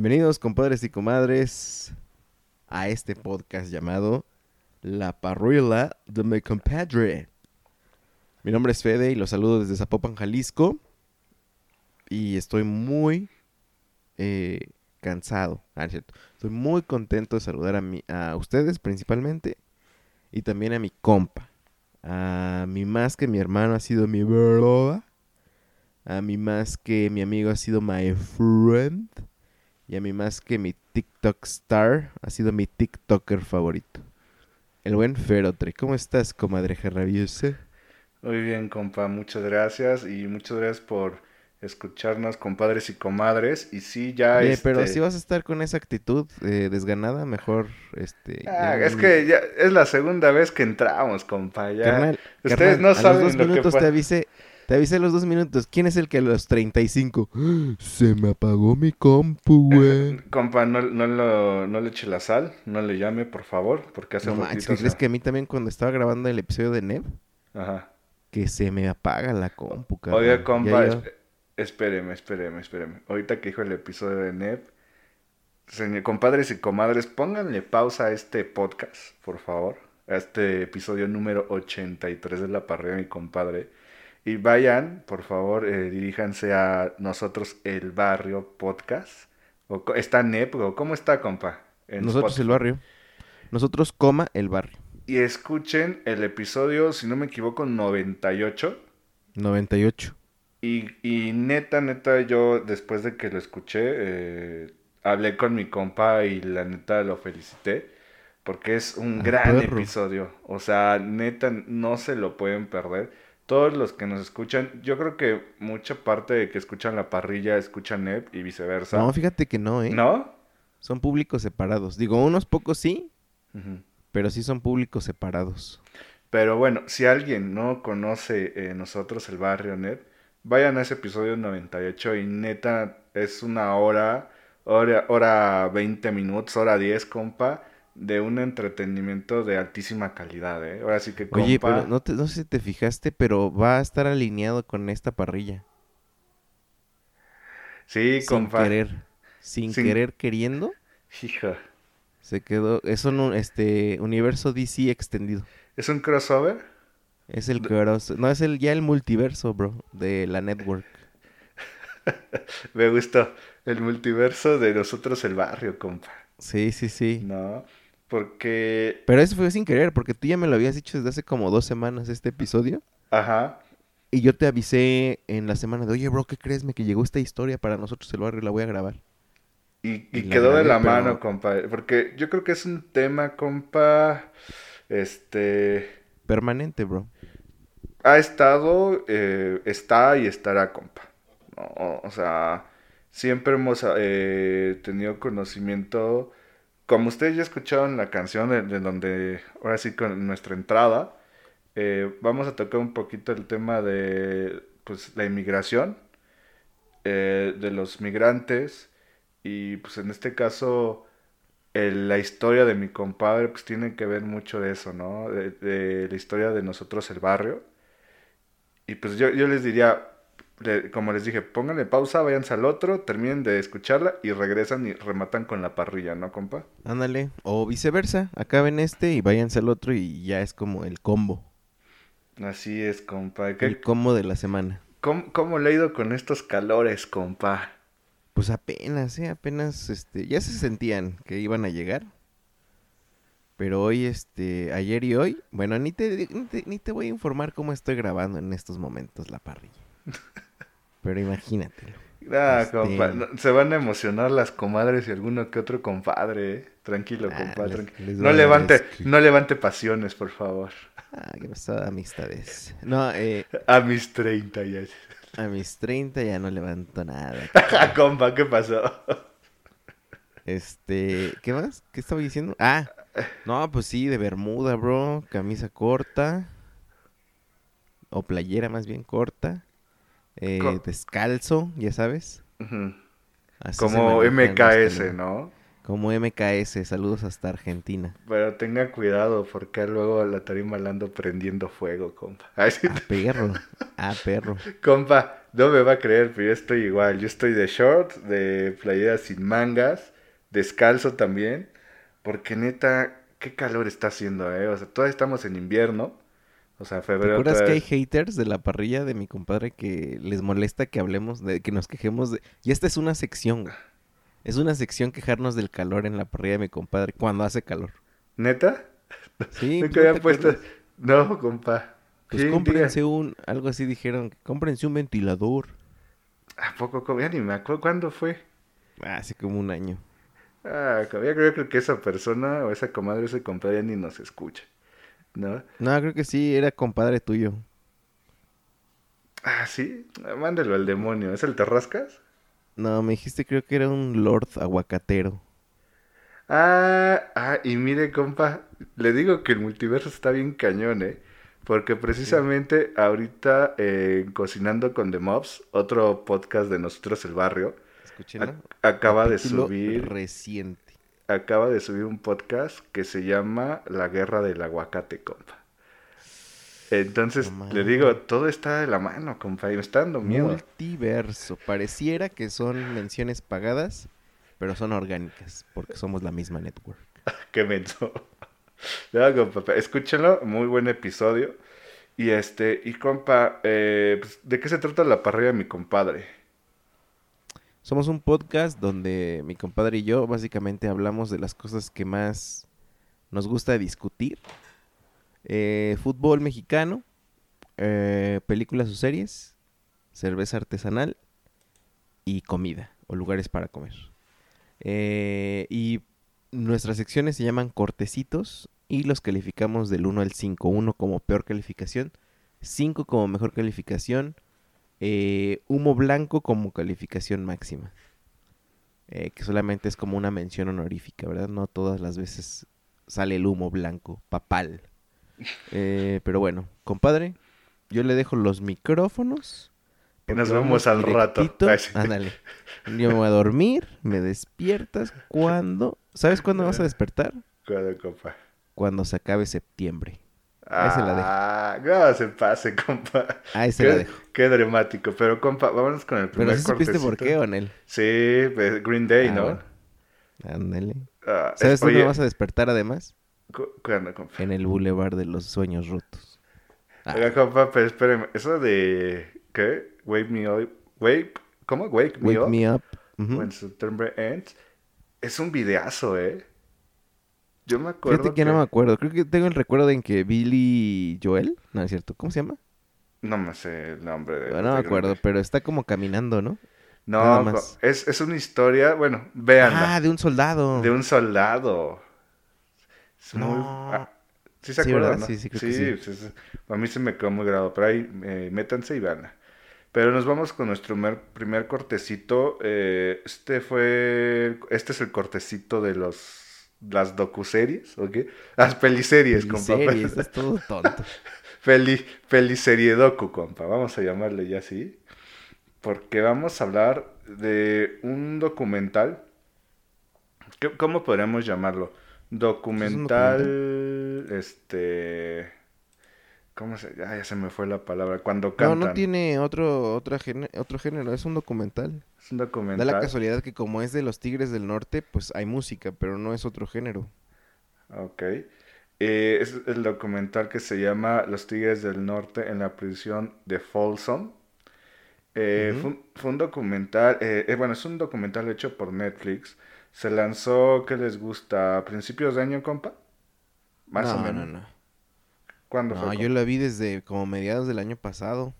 Bienvenidos, compadres y comadres, a este podcast llamado La parrilla de mi compadre. Mi nombre es Fede y los saludo desde Zapopan, Jalisco. Y estoy muy eh, cansado. Ah. Estoy muy contento de saludar a, mi, ustedes principalmente y también a mi compa. A mi más que mi hermano ha sido mi brother. A mí más que mi amigo ha sido my friend. Y a mí más que mi TikTok star ha sido mi TikToker favorito. El buen Ferotre. ¿Cómo estás, comadre rabiosa? Muy bien, compa, muchas gracias y muchas gracias por escucharnos, compadres y comadres. Y sí, ya Oye, pero este, si vas a estar con esa actitud eh, desganada, mejor este. ah, ya es que ya es la segunda vez que entramos, compa. Ya Carnal, ustedes carnal, no a saben los dos lo que minutos pa- te avisé. Te avisé los dos minutos. ¿Quién es el que a los 35? Se me apagó mi compu, güey. Compa, no, no, lo- no le eche la sal, no le llame, por favor, porque hace No manches, ratito ¿qué crees que a mí también cuando estaba grabando el episodio de Nev? Ajá. Que se me apaga la compu. Oiga, Ya compa, yo- esp- espéreme, espéreme, espéreme. Ahorita que dijo el episodio de NEP, señor, compadres y comadres, pónganle pausa a este podcast, por favor. A este episodio número 83 de La Parrilla de mi compadre. Y vayan, por favor, eh, diríjanse a nosotros el barrio podcast. O, ¿Está NEP o cómo está, compa? En Nosotros el barrio. Nosotros, coma, el barrio. Y escuchen el episodio, si no me equivoco, 98. 98. Y, y neta, neta, yo después de que lo escuché, eh, hablé con mi compa y la neta lo felicité. Porque es un Ah, gran perro. episodio. O sea, neta, no se lo pueden perder. Todos los que nos escuchan, yo creo que mucha parte de que escuchan la parrilla escuchan NEP y viceversa. No, fíjate que no, ¿eh? ¿No? Son públicos separados. Digo, unos pocos sí, pero sí son públicos separados. Pero bueno, si alguien no conoce eh, nosotros el barrio NEP, vayan a ese episodio 98 y neta es una hora, hora, hora 20 minutos, hora 10, compa, de un entretenimiento de altísima calidad, ¿eh? Ahora sí que, compa, Oye, pero no, te- no sé si te fijaste, pero va a estar alineado con esta parrilla. sí, sin compa, querer. Sin, Sin- querer queriendo. hija, Se quedó. Es un este, universo DC extendido. ¿es un crossover? Es el cross- No, es el ya el multiverso, bro. De la network. Me gustó, el multiverso de nosotros el barrio, compa, Sí, sí, sí. ¿no? Porque, Pero eso fue sin querer, porque tú ya me lo habías dicho desde hace como dos semanas este episodio. ajá, Y yo te avisé en la semana de, oye, bro, ¿qué crees? Me que llegó esta historia para nosotros el barrio, la voy a grabar. Y, Y y la quedó de la pero- mano, compa. Porque yo creo que es un tema, compa. Este. Permanente, bro. Ha estado, eh, está y estará, compa. o sea, siempre hemos eh, tenido conocimiento. Como ustedes ya escucharon la canción de, de donde, ahora sí, con nuestra entrada, eh, vamos a tocar un poquito el tema de pues, la inmigración, eh, de los migrantes, y pues en este caso el- la historia de mi compadre, pues tiene que ver mucho de eso, ¿no? De, la historia de nosotros, el barrio. Y pues yo, les diría, como les dije, pónganle pausa, váyanse al otro, terminen de escucharla y regresan y rematan con la parrilla, ¿no, compa? Ándale. O viceversa. Acaben este y váyanse al otro y ya es como el combo. Así es, compa. ¿Qué- El combo de la semana. ¿Cómo, cómo le ha ido con estos calores, compa? Pues apenas, ¿eh? Apenas, este, ya se sentían que iban a llegar. Pero hoy, este, ayer y hoy, bueno, ni te, ni te, ni te voy a informar cómo estoy grabando en estos momentos la parrilla. Pero imagínatelo. Ah, Este- compa, se van a emocionar las comadres y alguno que otro compadre, ¿eh? Tranquilo, Ah, compa, les- tranqui- les No levante, no levante pasiones, por favor. Ah, qué pasó, amistades. No, eh, A mis 30 ya. a mis 30 ya no levanto nada. Ah, compa, ¿qué pasó? Este, ¿qué más? ¿Qué estaba diciendo? Ah, no, pues sí, de bermuda, bro, camisa corta, o playera más bien corta, eh, Co- descalzo, ya sabes. Como MKS. ¿no? Como MKS, saludos hasta Argentina. Pero tenga cuidado porque luego la tarima la ando prendiendo fuego, compa. Ay, sí, Ah, perro, ah, perro. Compa, no me va a creer, pero yo estoy igual. Yo estoy de short, de playera sin mangas, descalzo también. Porque neta, qué calor está haciendo, ¿eh? O sea, todavía estamos en invierno. O sea, ¿Te febrero. acuerdas otra que hay haters de la parrilla de mi compadre que les molesta que hablemos, de que nos quejemos de... Y esta es una sección, güey. Es una sección quejarnos del calor en la parrilla de mi compadre cuando hace calor. ¿Neta? Sí, Nunca ¿no te había puesto. acuerdas? No, compa. Pues ¿Quién cómprense un, algo así dijeron, cómprense un ventilador. ¿A poco? Ya ni me acuerdo. ¿Cuándo fue? Ah, Hace como un año. Ah, ya creo, creo que esa persona o esa comadre, ese compadre ya ni nos escucha. ¿No? No, creo que sí, era compadre tuyo. Ah, sí. Mándelo al demonio. ¿Es el Terrascas? No, me dijiste creo que era un lord aguacatero. Ah, ah, y mire, compa, le digo que el multiverso está bien cañón, ¿eh? Porque precisamente ahorita eh, en Cocinando con The Mobs, otro podcast de nosotros el barrio, acaba de subir, Reciente. Acaba de subir un podcast que se llama La Guerra del Aguacate, compa. Entonces, le digo, todo está de la mano, compa, y me está dando miedo. Multiverso. Pareciera que son menciones pagadas, pero son orgánicas, porque somos la misma network. Qué menso. No, compa, escúchenlo, muy buen episodio. Y este, y compa, eh, pues, ¿de qué se trata la parrilla de mi compadre? Somos un podcast donde mi compadre y yo básicamente hablamos de las cosas que más nos gusta discutir. Eh, fútbol mexicano, eh, películas o series, cerveza artesanal y comida o lugares para comer. Eh, y nuestras secciones se llaman cortecitos y los calificamos del 1 al 5. 1 como peor calificación, 5 como mejor calificación, eh, humo blanco como calificación máxima. Eh, que solamente es como una mención honorífica, ¿verdad? No todas las veces sale el humo blanco, papal. Eh, pero bueno, compadre, yo le dejo los micrófonos. Y nos vemos al rato. directito. Ándale. Yo me voy a dormir, me despiertas cuando... ¿Sabes cuándo vas a despertar? Cuidado, compa. Cuando se acabe septiembre. Ahí se la dejo. Ah, no se pase, compa. Ahí se qué, la dejo. qué dramático. Pero, compa, vámonos con el primer Pero sí supiste por qué, Onel. Sí, pues, Green Day, Ah, ¿no? bueno. Ándale. Ah, es- ¿Sabes dónde vas a despertar además? cu- ¿cuándo, compa? En el Boulevard de los Sueños Rotos. Ah, Oiga, compa, pero espéreme. Eso de... ¿Qué? Wake me up. Wake... ¿Cómo? Wake me Wake up. Me Up. When September ends. Es un videazo, ¿eh? Yo me acuerdo Fíjate que, no me acuerdo. Creo que tengo el recuerdo en que Billy Joel, no es cierto, ¿cómo se llama? No me sé el nombre de... No, no me acuerdo, pero está como caminando, ¿no? No, más. es, es una historia... Bueno, véanla. Ah, de un soldado. De un soldado. Es muy... No. ah, ¿Sí se Sí, acuerdan. Sí, sí, creo que sí. es- a mí se me quedó muy grabado, pero ahí eh, métanse y veanla. Pero nos vamos con nuestro mer- primer cortecito. eh, este fue... Este es el cortecito de los... Las docuseries, ¿ok? Las peliseries, compa. Series, es todo tonto. Peli, compa. Vamos a llamarle ya así. Porque vamos a hablar de un documental ¿qué- ¿cómo podríamos llamarlo? Documental, este... ¿Cómo se...? Ah, ya se me fue la palabra. Cuando No, cantan. no tiene otro, otra gene- otro género, es un documental. Es un Da documental. la casualidad que como es de los Tigres del Norte, pues hay música, pero no es otro género. Ok. Eh, es el documental que se llama Los Tigres del Norte en la prisión de Folsom. Eh, fue, un- fue un documental, eh, eh, bueno, es un documental hecho por Netflix. Se lanzó, ¿qué les gusta? ¿A principios de año, compa? Más no, o menos. no, no. ¿Cuándo No, fue? yo la vi desde como mediados del año pasado.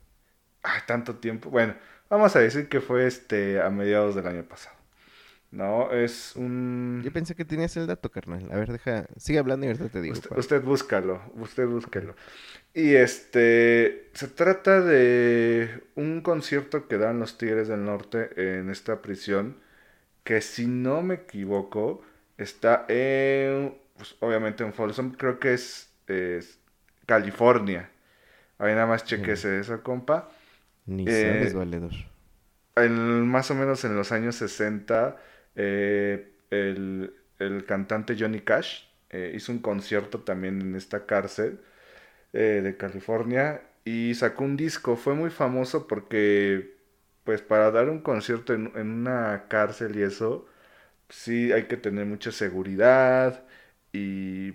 Ay, tanto tiempo. Bueno, vamos a decir que fue este a mediados del año pasado. No, es un... Yo pensé que tenías el dato, carnal. A ver, deja, sigue hablando y ahorita te digo. Usted, usted búscalo, usted búscalo. Y este, se trata de un concierto que dan los Tigres del Norte en esta prisión, que si no me equivoco, está en, pues, obviamente en Folsom, creo que es, es California. Ahí nada más chequese eso, compa. Ni eh, sabes, valedor. En- más o menos en los años 60, eh, el, el cantante Johnny Cash eh, hizo un concierto también en esta cárcel eh, de California y sacó un disco. Fue muy famoso porque, pues, para dar un concierto en, en una cárcel y eso, sí hay que tener mucha seguridad y,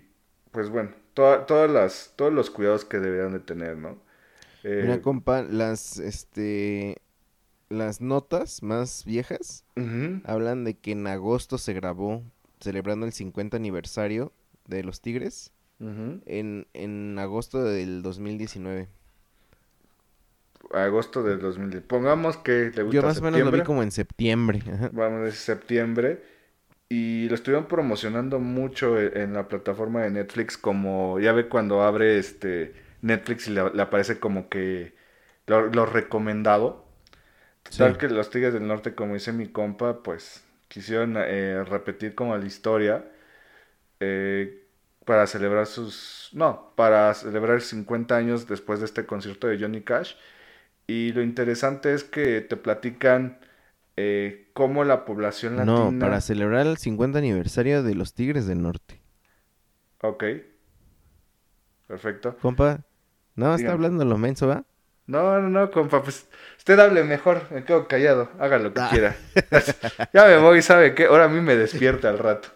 pues, bueno, toda- todas las, todos los cuidados que deberían de tener, ¿no? Eh, Mira, compa, las, este, las notas más viejas hablan de que en agosto se grabó celebrando el 50 aniversario de los Tigres en, en agosto del 2019. agosto del 2010. Pongamos que le gusta Yo más o menos lo vi como en septiembre. ajá. Vamos a decir septiembre. Y lo estuvieron promocionando mucho e- en la plataforma de Netflix. Como ya ve cuando abre este Netflix y le, le aparece como que lo, lo recomendado. Sí. que los Tigres del Norte, como dice mi compa, pues quisieron eh, repetir como la historia. eh, para celebrar sus... No, para celebrar 50 años después de este concierto de Johnny Cash. Y lo interesante es que te platican eh, cómo la población latina... No, para celebrar el 50 aniversario de los Tigres del Norte. Ok. Perfecto. Compa, no, está hablando lo menso, ¿va? No, no, no, compa, pues usted hable mejor, me quedo callado, haga lo que Ah. quiera. ya me voy, ¿sabe qué? Ahora a mí me despierta al rato.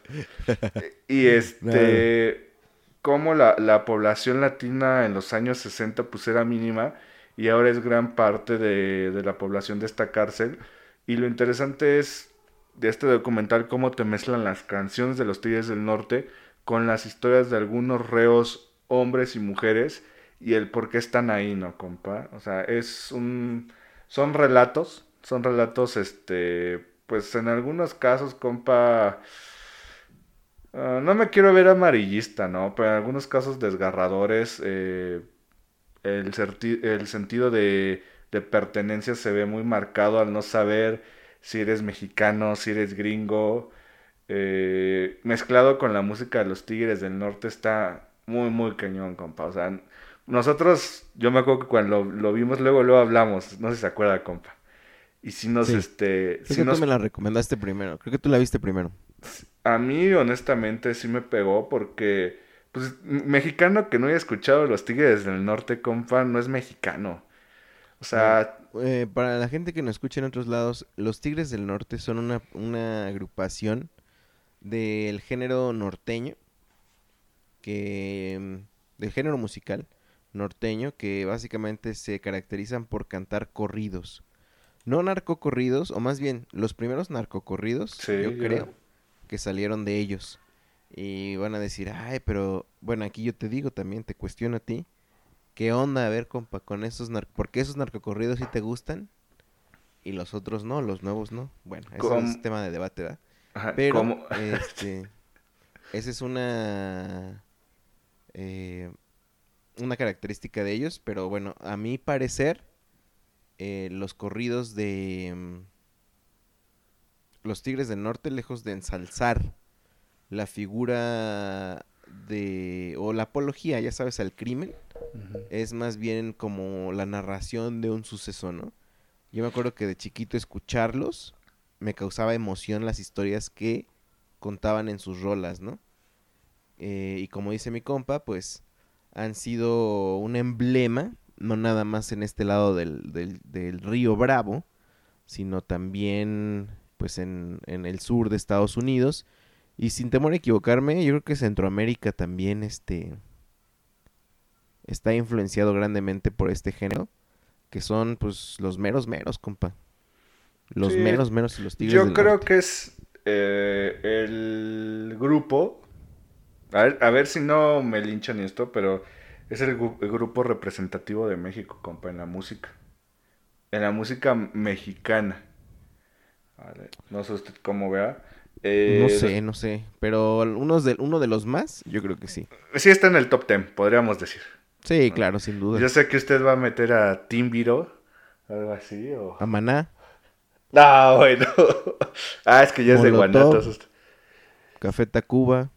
Y este, cómo la, la población latina en los años 60 pues era mínima y ahora es gran parte de, de la población de esta cárcel. Y lo interesante es de este documental cómo te mezclan las canciones de los Tigres del Norte con las historias de algunos reos hombres y mujeres y el por qué están ahí, ¿no, compa? O sea, es un... Son relatos, son relatos, este, pues en algunos casos, compa, ah, no me quiero ver amarillista, ¿no? Pero en algunos casos desgarradores, eh, el, sentido de, de pertenencia se ve muy marcado al no saber si eres mexicano, si eres gringo. eh, mezclado con la música de los Tigres del Norte está muy, muy cañón, compa. O sea, nosotros, yo me acuerdo que cuando lo, lo vimos, luego, luego hablamos, no sé si se acuerda, compa. Y si nos, Sí. este, Creo sí que nos tú me la recomendaste primero. Creo que tú la viste primero. a mí, honestamente, sí me pegó porque, pues, mexicano que no haya escuchado los Tigres del Norte, compa, no es mexicano. O sea, Eh, para la gente que nos escucha en otros lados, los Tigres del Norte son una, una agrupación del género norteño, que mm, del género musical norteño, que básicamente se caracterizan por cantar corridos. No narcocorridos, o más bien los primeros narcocorridos, Sí, yo creo, que salieron de ellos. Y van a decir, ay, pero bueno, aquí yo te digo también, te cuestiono a ti. ¿Qué onda? A ver, compa, con esos nar... ¿Por qué esos narcocorridos sí te gustan? Y los otros no, los nuevos no. Bueno, eso ¿Cómo? es tema de debate, ¿verdad? ajá, Pero, ¿cómo? este, esa es una, eh, una característica de ellos, pero bueno, a mi parecer, eh, los corridos de mm, los Tigres del Norte, lejos de ensalzar la figura de, o la apología, ya sabes, al crimen, Es más bien como la narración de un suceso, ¿no? Yo me acuerdo que de chiquito escucharlos me causaba emoción las historias que contaban en sus rolas, ¿no? Eh, y como dice mi compa, pues han sido un emblema, no nada más en este lado del, del, del río Bravo, sino también pues en, en, el sur de Estados Unidos. Y sin temor a equivocarme, yo creo que Centroamérica también este, está influenciado grandemente por este género, que son pues los meros meros, compa. Los Sí, meros meros y los tigres Yo del creo norte. que es eh, el grupo. A ver, a ver si no me linchan esto, pero es el, grupo representativo de México, compa, en la música. En la música mexicana. Vale, No sé usted cómo vea. Eh, No sé, no sé, pero unos de, uno de los más, yo creo que sí. Sí está en el top 10, podríamos decir. Sí, claro, sin duda. Yo sé que usted va a meter a Timbiro, algo así, o... A Maná, No, bueno. ah, es que ya es de. Guanatos. Café Tacuba.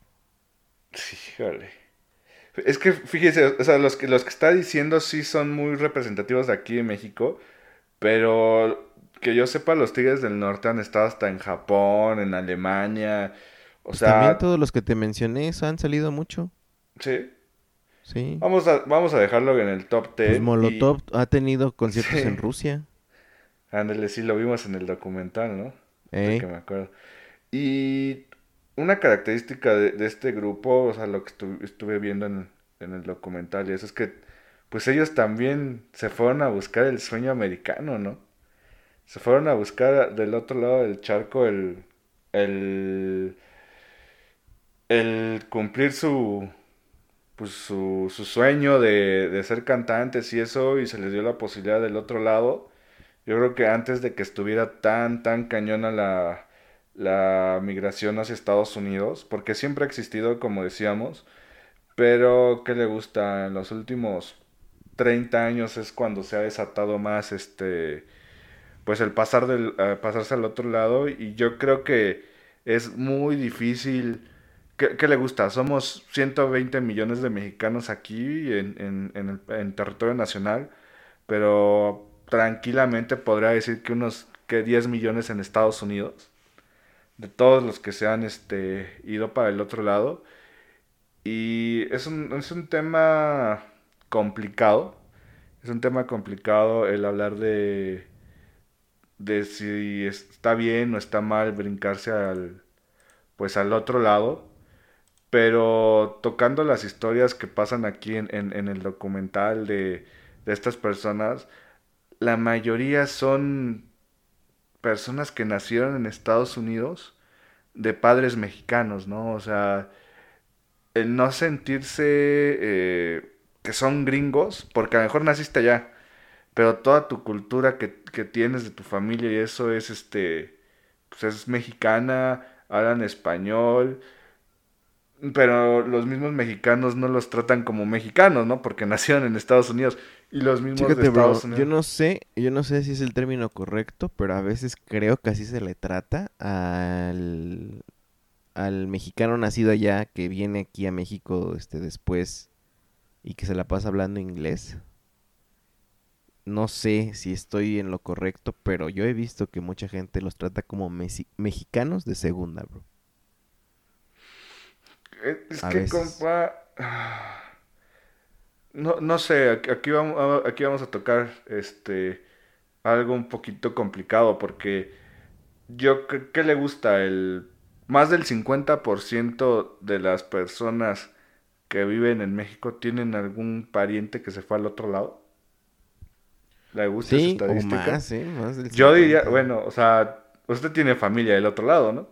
Sí, híjole. Es que fíjese, o sea, los que, los que está diciendo sí son muy representativos de aquí en México, pero que yo sepa, los Tigres del Norte han estado hasta en Japón, en Alemania, o Pues sea, también todos los que te mencioné eso han salido mucho. sí. Sí. Vamos a, vamos a dejarlo en el top 10. Pues y- Molotov ha tenido conciertos Sí. en Rusia. Ándale, sí, lo vimos en el documental, ¿no? que me acuerdo. Y una característica de, de este grupo, o sea, lo que estu- estuve viendo en, en el documental, y eso es que, pues ellos también se fueron a buscar el sueño americano, ¿no? Se fueron a buscar del otro lado del charco el, el, el cumplir su, pues su, su sueño de, de ser cantantes y eso, y se les dio la posibilidad del otro lado. Yo creo que antes de que estuviera tan, tan cañona la, la migración hacia Estados Unidos, porque siempre ha existido, como decíamos, pero ¿qué le gusta? En los últimos 30 años es cuando se ha desatado más este, pues el pasar del, eh, pasarse al otro lado, y yo creo que es muy difícil. ¿Qué, le gusta? Somos 120 millones de mexicanos aquí en, en, en el, en territorio nacional, pero tranquilamente podría decir que unos que 10 millones en Estados Unidos, de todos los que se han este, ido para el otro lado. Y es un, es un tema complicado, es un tema complicado el hablar de, de si está bien o está mal brincarse al, pues al otro lado. Pero tocando las historias que pasan aquí en, en- el documental de, de estas personas, la mayoría son personas que nacieron en Estados Unidos de padres mexicanos, ¿no? O sea, el no sentirse eh, que son gringos, porque a lo mejor naciste allá, pero toda tu cultura que, que tienes de tu familia y eso es, este, pues es mexicana, hablan español, pero los mismos mexicanos no los tratan como mexicanos, ¿no? Porque nacieron en Estados Unidos y los mismos de bro, Estados Unidos. yo no sé, yo no sé si es el término correcto, pero a veces creo que así se le trata al, al mexicano nacido allá que viene aquí a México este después y que se la pasa hablando inglés. No sé si estoy en lo correcto, pero yo he visto que mucha gente los trata como mexicanos de segunda, bro. Es A que, veces. compa. No, no sé, aquí- vamos, aquí vamos a tocar este algo un poquito complicado porque yo creo que le gusta el más del 50% de las personas que viven en México tienen algún pariente que se fue al otro lado. ¿Le gusta esa Sí, o estadística? más, ¿eh? Más del Yo diría, 50. bueno, o sea, usted tiene familia del otro lado, ¿no?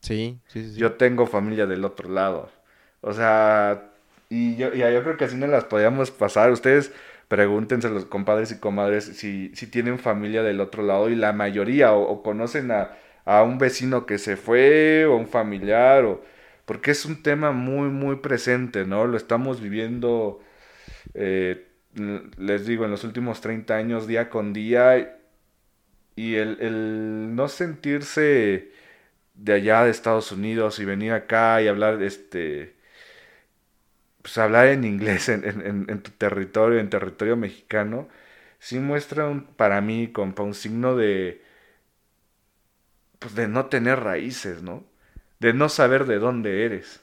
Sí, sí, sí. Yo tengo familia del otro lado. O sea, y yo, ya yo creo que así no las podíamos pasar. Ustedes pregúntense los compadres y comadres si, si tienen familia del otro lado y la mayoría o, conocen a, a un vecino que se fue o un familiar o porque es un tema muy muy presente, ¿no? Lo estamos viviendo eh, les digo en los últimos 30 años día con día y el, el no sentirse de allá de Estados Unidos y venir acá y hablar, este, pues hablar en inglés en, en- en- tu territorio, en territorio mexicano, sí muestra un, para mí, compa, un signo de, pues de no tener raíces, ¿no? de no saber de dónde eres.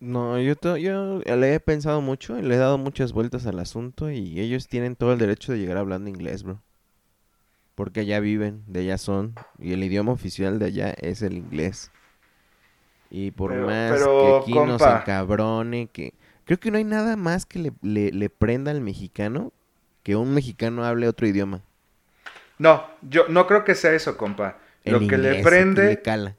No, yo, yo le he pensado mucho, le he dado muchas vueltas al asunto y ellos tienen todo el derecho de llegar hablando inglés, bro. Porque allá viven, de allá son, y el idioma oficial de allá es el inglés. Y por Pero- más pero, que aquí nos compa. encabrone, que... Creo que no hay nada más que le, le, le prenda al mexicano que un mexicano hable otro idioma. No, yo no creo que sea eso, compa. El Lo que le prende, le cala.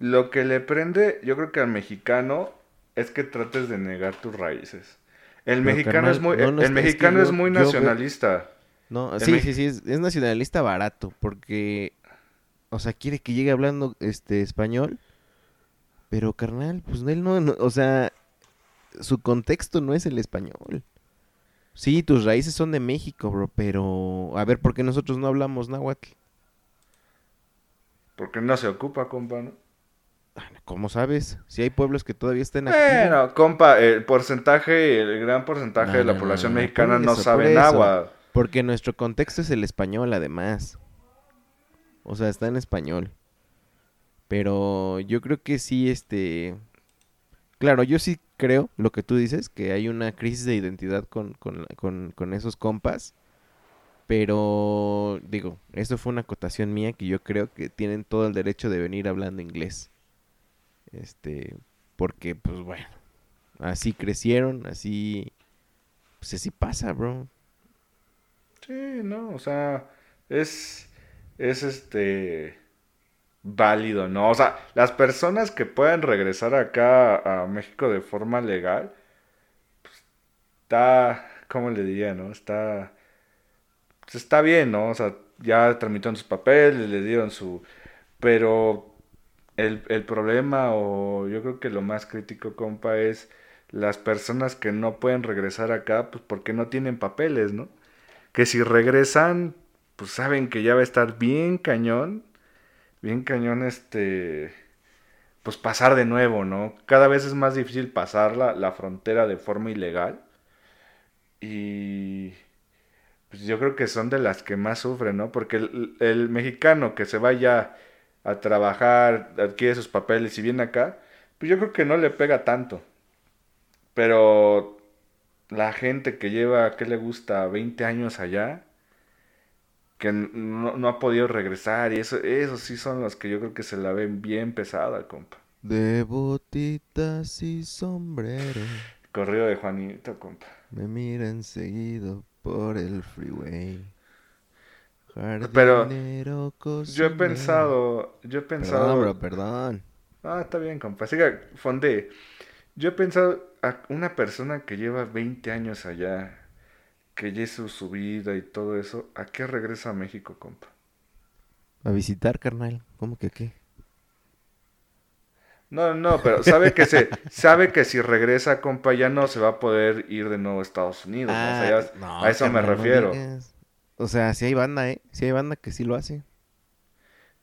lo que le prende, yo creo que al mexicano es que trates de negar tus raíces. El Pero, mexicano carnal, es muy, no, el es- es que mexicano es muy veo- nacionalista. No, sí, sí, sí, es, es nacionalista barato, porque, o sea, quiere que llegue hablando este español, pero carnal, pues él no, no- o sea, su contexto no es el español. Sí, tus raíces son de México, bro, pero a ver, ¿por qué nosotros no hablamos náhuatl? Porque no se ocupa, compa, ¿no? ¿Cómo sabes? Si hay pueblos que todavía están activos. Bueno, compa, el porcentaje, el gran porcentaje No, de la no, población mexicana no sabe náhuatl. Porque nuestro contexto es el español, además. O sea, está en español. Pero yo creo que sí, este... Claro, yo sí creo lo que tú dices, que hay una crisis de identidad con, con, con, con esos compas. Pero, digo, eso fue una acotación mía que yo creo que tienen todo el derecho de venir hablando inglés. Este, porque, pues bueno, así crecieron, así... Pues así pasa, bro. Sí, no, o sea, es, es este válido, ¿no? O sea, las personas que puedan regresar acá a México de forma legal, pues, está, ¿cómo le diría, no? Está, pues, está bien, ¿no? O sea, ya tramitó sus papeles, le dieron su, pero el, el problema, o yo creo que lo más crítico, compa, es las personas que no pueden regresar acá, pues porque no tienen papeles, ¿no? Que si regresan, pues saben que ya va a estar bien cañón, bien cañón este, pues pasar de nuevo, ¿no? Cada vez es más difícil pasar la, la frontera de forma ilegal y pues yo creo que son de las que más sufren, ¿no? Porque el, mexicano que se vaya a trabajar, adquiere sus papeles y viene acá, pues yo creo que no le pega tanto. Pero la gente que lleva, ¿qué le gusta? 20 años allá, que no, no ha podido regresar, y eso, esos sí son los que yo creo que se la ven bien pesada, compa. De botitas y sombrero Corrido de Juanito, compa. me miran seguido por el freeway. Pero Yo he pensado, yo he pensado... Perdón, bro, perdón. Ah, está bien, compa. Siga, fonde. Yo he pensado a una persona que lleva 20 años allá, que ya hizo su vida y todo eso, ¿a qué regresa a México, compa? A visitar, carnal. ¿Cómo que qué? No, no, pero sabe que se, sabe que si regresa, compa, ya no se va a poder ir de nuevo a Estados Unidos. ¿no? O sea, ya- Ah, no, a eso me carnal, refiero. O sea, si hay banda, ¿eh? Si hay banda que sí lo hace.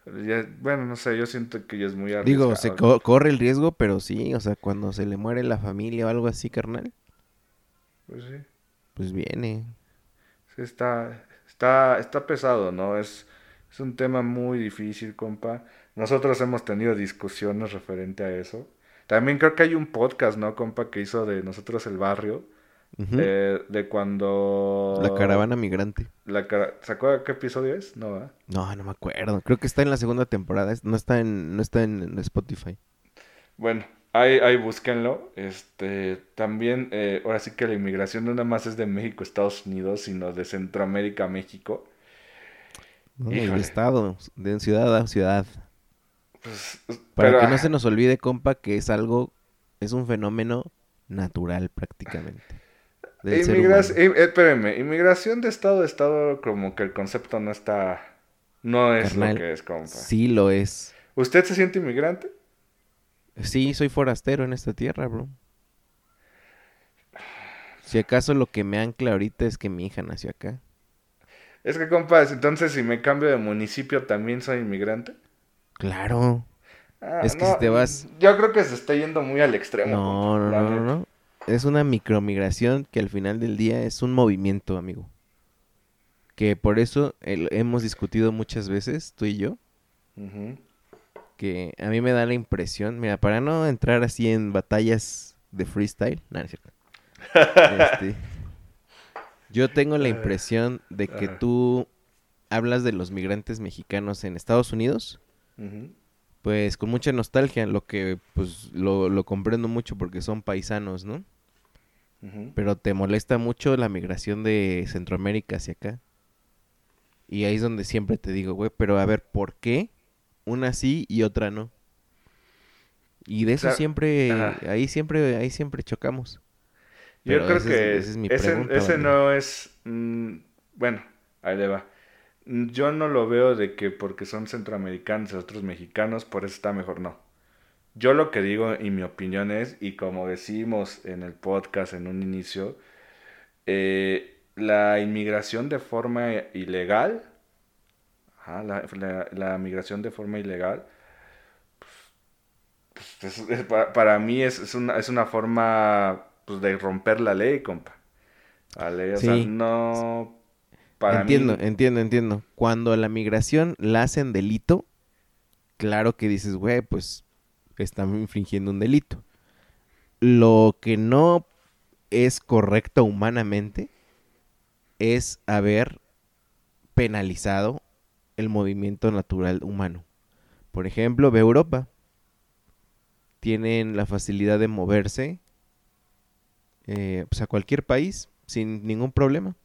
Ya- bueno, no sé, yo siento que ya es muy Digo, se arriesgado. co- corre el riesgo, pero sí, o sea, cuando se le muere la familia o algo así, carnal, Pues sí, pues viene. sí está, está, está pesado, ¿no? Es, es un tema muy difícil, compa. Nosotros hemos tenido discusiones referente a eso. También creo que hay un podcast, ¿no, compa, que hizo de nosotros el barrio, Eh, de cuando... La caravana migrante. La cara... ¿Se acuerda qué episodio es? No, ¿verdad? No, no me acuerdo. Creo que está en la segunda temporada. No está en, no está en, Spotify. Bueno, ahí, ahí búsquenlo. Este, también, eh, ahora sí que la inmigración no nada más es de México, Estados Unidos, sino de Centroamérica, México. ¿no? De estado, de ciudad a ciudad. Pues, Para pero, que no se nos olvide, compa, que es algo, es un fenómeno natural prácticamente. Del ser inmigra- humano. im- espérenme, inmigración de estado a estado, como que el concepto no está, no es Carnal, lo que es, compa. Sí lo es. ¿Usted se siente inmigrante? Sí, soy forastero en esta tierra, bro. Si acaso lo que me ancla ahorita es que mi hija nació acá. Es que, compa, entonces si me cambio de municipio también soy inmigrante. Claro. Ah, Es que si te vas- Yo creo que se está yendo muy al extremo. No, no, compa, no, no, no. Es una micromigración que al final del día es un movimiento, amigo. Que por eso el- hemos discutido muchas veces, tú y yo, Ujú. que a mí me da la impresión, mira, para no entrar así en batallas de freestyle, no es cierto. Este, yo tengo la impresión de que tú hablas de los migrantes mexicanos en Estados Unidos, Ujú. Pues con mucha nostalgia, lo que pues lo, lo comprendo mucho porque son paisanos, ¿no? Pero te molesta mucho la migración de Centroamérica hacia acá. Y ahí es donde siempre te digo, güey, pero a ver, ¿por qué una sí y otra no? Y de eso siempre, ajá. ahí siempre, ahí siempre chocamos. Yo creo ese que esa es mi ese, pregunta, ese no es... mm, bueno, ahí le va. Yo no lo veo de que porque son centroamericanos y otros mexicanos, por eso está mejor, no. Yo lo que digo y mi opinión es, y como decimos en el podcast en un inicio, eh, la inmigración de forma ilegal, ajá, la, la- la migración de forma ilegal, pues, es- es pa- para mí es, es una, es una forma pues, de romper la ley, compa. ¿Vale? O sea, no... Entiendo, entiendo, entiendo. Cuando la migración la hacen delito, claro que dices, güey, pues están infringiendo un delito. Lo que no es correcto humanamente es haber penalizado el movimiento natural humano. Por ejemplo, ve Europa. Tienen la facilidad de moverse eh, pues, a cualquier país sin ningún problema.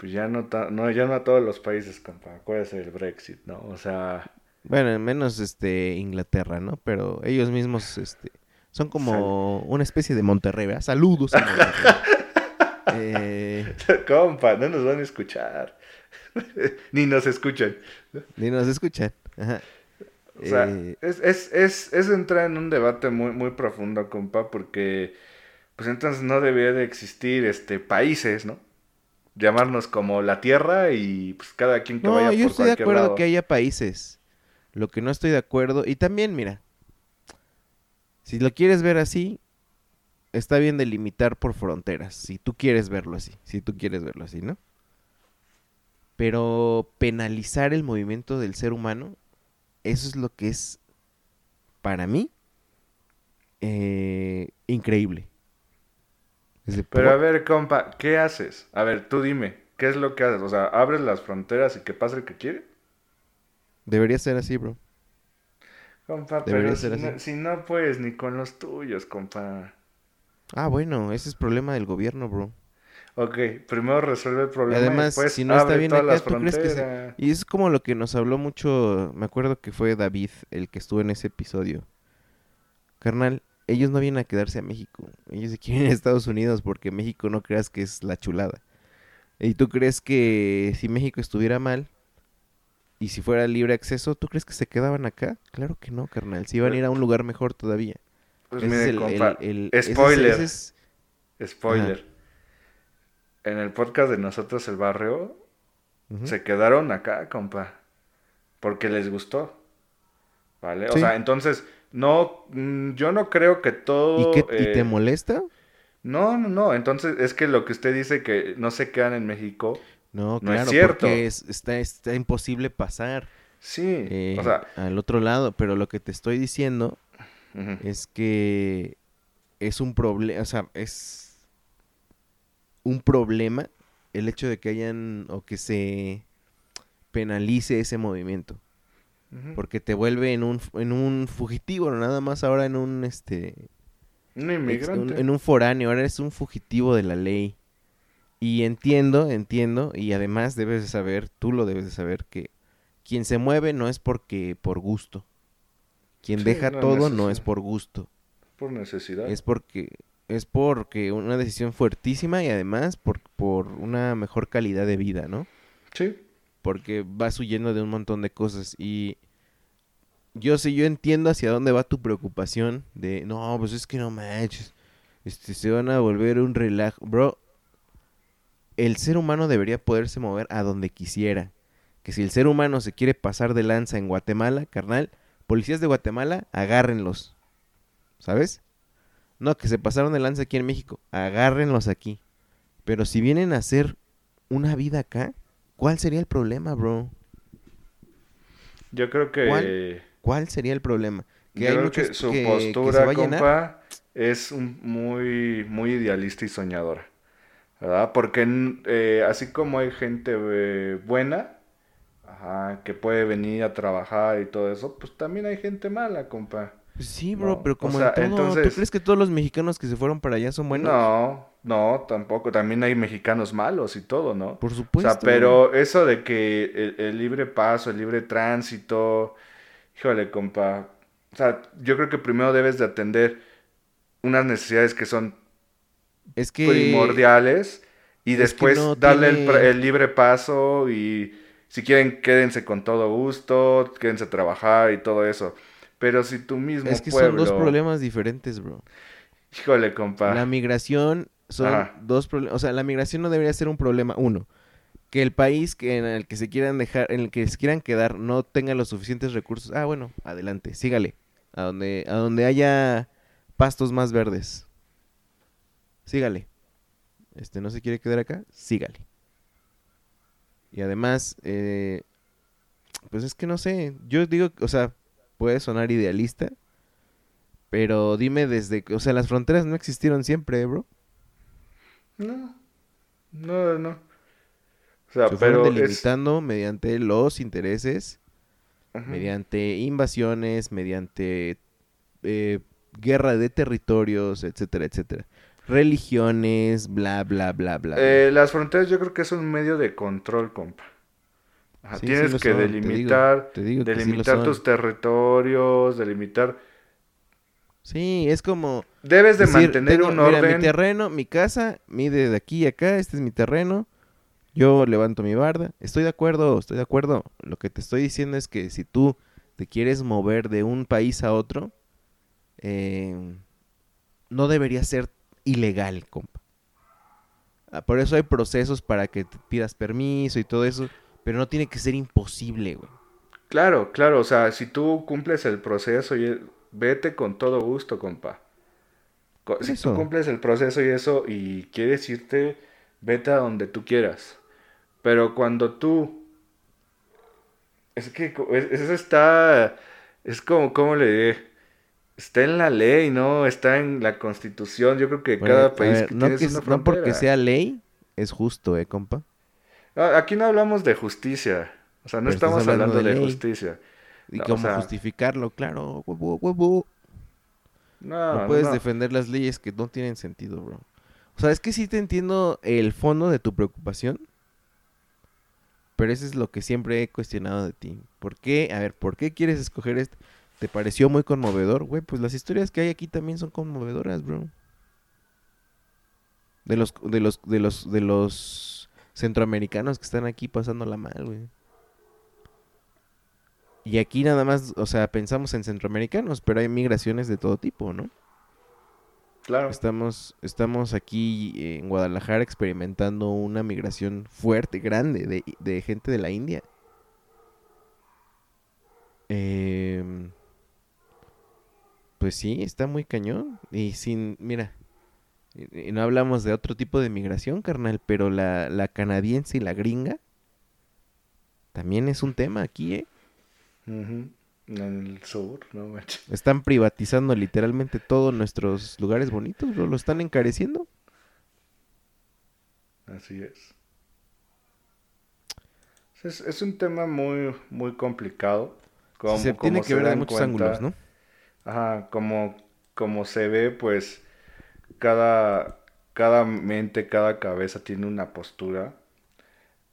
Pues ya no, no, ya no a todos los países, compa. Acuérdese del Brexit, ¿no? O sea... Bueno, menos este Inglaterra, ¿no? Pero ellos mismos este son como una especie de Monterrey, ¿verdad? Saludos. a Monterrey. Eh, Compa, no nos van a escuchar. Ni nos escuchan. ni nos escuchan. Ajá. O sea, Eh, es, es, es, es entrar en un debate muy, muy profundo, compa, porque pues entonces no debería de existir este países, ¿no? Llamarnos como la Tierra y pues cada quien que no, vaya yo por estoy de acuerdo lado. que haya países. Lo que no estoy de acuerdo, y también, mira, si lo quieres ver así, está bien delimitar por fronteras, si tú quieres verlo así, si tú quieres verlo así, ¿no? Pero penalizar el movimiento del ser humano, eso es lo que es, para mí, eh, increíble. Pero a ver, compa, ¿qué haces? A ver, tú dime, ¿qué es lo que haces? O sea, ¿abres las fronteras y que pase el que quiere? Debería ser así, bro. Compa, Debería pero ser si no, así. si no puedes ni con los tuyos, compa. Ah, bueno, ese es problema del gobierno, bro. Ok, primero resuelve el problema y además, después si no está bien acá, ¿tú crees que se-. Y es como lo que nos habló mucho, me acuerdo que fue David el que estuvo en ese episodio. Carnal, ellos no vienen a quedarse a México, ellos se quieren ir a Estados Unidos porque México no creas que es la chulada. ¿Y tú crees que si México estuviera mal y si fuera libre acceso, tú crees que se quedaban acá? Claro que no, carnal, si iban a ir a un lugar mejor todavía. Pues es mire, el- compa, el- el- ese es- spoiler, ese es- spoiler. En el podcast de nosotros el barrio se quedaron acá, compa, porque les gustó. ¿Vale? O sea, entonces no mm, yo no creo que todo ¿Y, qué, ¿Y te eh, molesta? No, no, no, entonces es que lo que usted dice que no se quedan en México, No, no es claro, cierto. porque es- está, está imposible pasar. sí, eh, o sea, al otro lado, pero lo que te estoy diciendo es que es un problema, o sea, es un problema el hecho de que hayan o que se penalice ese movimiento, Porque te vuelve en un en un fugitivo, no nada más ahora en un este un inmigrante. un- en un foráneo, ahora eres un fugitivo de la ley. Y entiendo, entiendo, y además debes de saber, tú lo debes de saber, que quien se mueve no es porque por gusto. Quien Sí, deja todo no es por gusto. por necesidad. Es porque es porque una decisión fuertísima y además por, por una mejor calidad de vida, ¿no? Sí. Porque vas huyendo de un montón de cosas y yo sé, yo entiendo hacia dónde va tu preocupación de, no, pues es que no manches, este, se van a volver un relajo. Bro, el ser humano debería poderse mover a donde quisiera. Que si el ser humano se quiere pasar de lanza en Guatemala, carnal, policías de Guatemala, agárrenlos. ¿Sabes? No, que se pasaron de lanza aquí en México, agárrenlos aquí. Pero si vienen a hacer una vida acá, ¿cuál sería el problema, bro? Yo creo que ¿Cuál? ¿Cuál sería el problema? Yo creo que su que- que postura, compa, es muy, muy idealista y soñadora. ¿Verdad? Porque eh, así como hay gente eh, buena, ajá, que puede venir a trabajar y todo eso, pues también hay gente mala, compa. Sí, bro, No, pero o como sea, en todo, ¿tú entonces- crees que todos los mexicanos que se fueron para allá son buenos? No, no, tampoco. También hay mexicanos malos y todo, ¿no? Por O supuesto. sea, pero eso de que el, el libre paso, el libre tránsito, híjole, compa. O sea, yo creo que primero debes de atender unas necesidades que son es que primordiales y es después no darle el, tiene- pr- el libre paso y si quieren quédense con todo gusto, quédense a trabajar y todo eso. Pero si tú mismo es que son dos problemas diferentes, bro. Híjole, compa. La migración son Ajá. dos problemas. O sea, la migración no debería ser un problema. Uno, que el país que en el que se quieran dejar, en el que se quieran quedar, no tenga los suficientes recursos. Ah, bueno, adelante, sígale. A donde, a donde haya pastos más verdes. Sígale. Este no se quiere quedar acá, sígale. Y además, eh, pues es que no sé. Yo digo, o sea, puede sonar idealista. Pero dime desde, que- o sea, las fronteras no existieron siempre, bro. No, no, no. O sea, Se pero fueron es... delimitando mediante los intereses, mediante invasiones, mediante eh, guerra de territorios, etcétera, etcétera. Religiones, bla, bla, bla, bla. Eh, las fronteras yo creo que es un medio de control, compa. Ajá, Sí, Tienes que son, te digo, delimitar, te digo que sí lo delimitar tus territorios, delimitar... Sí, es como Debes de decir, mantener tengo- un mira, orden. mi terreno, mi casa, mide de aquí a acá, este es mi terreno. Yo levanto mi barda. Estoy de acuerdo, estoy de acuerdo. Lo que te estoy diciendo es que si tú te quieres mover de un país a otro, eh, no debería ser ilegal, compa. Ah, Por eso hay procesos para que te pidas permiso y todo eso, pero no tiene que ser imposible, güey. Claro, claro, o sea, si tú cumples el proceso y vete con todo gusto, compa. Co- Si Eso. tú cumples el proceso y eso y quieres irte, vete a donde tú quieras. Pero cuando tú es que eso está es como cómo le diré, está en la ley, ¿no? Está en la Constitución. Yo creo que Bueno, cada país ver, que no, que- una no porque sea ley, es justo, ¿eh, compa? Ah, Aquí no hablamos de justicia. O sea, no Pero estamos hablando hablando de justicia. Y No, o cómo sea- justificarlo, claro, huevo, huevo. No, No no, puedes no. defender las leyes que no tienen sentido, bro. O sea, es que sí te entiendo el fondo de tu preocupación. Pero eso es lo que siempre he cuestionado de ti. ¿Por qué? A ver, ¿por qué quieres escoger este? ¿Te pareció muy conmovedor? Güey, pues las historias que hay aquí también son conmovedoras, bro. De los, de los, de los, de los centroamericanos que están aquí pasándola mal, güey. Y aquí nada más, o sea, pensamos en centroamericanos, pero hay migraciones de todo tipo, ¿no? Claro. Estamos, estamos aquí en Guadalajara experimentando una migración fuerte, grande, de, de gente de la India. Em, pues sí, está muy cañón. Y sin, mira, y no hablamos de otro tipo de migración, carnal, pero la, la canadiense y la gringa también es un tema aquí, ¿eh? En el sur, no manches. Están privatizando literalmente todos nuestros lugares bonitos, bro, lo están encareciendo. Así es. Es, es un tema muy, muy complicado. Como, se como tiene que se ver de muchos cuenta. ángulos, ¿no? Ajá, como, como se ve, pues cada, cada mente, cada cabeza tiene una postura.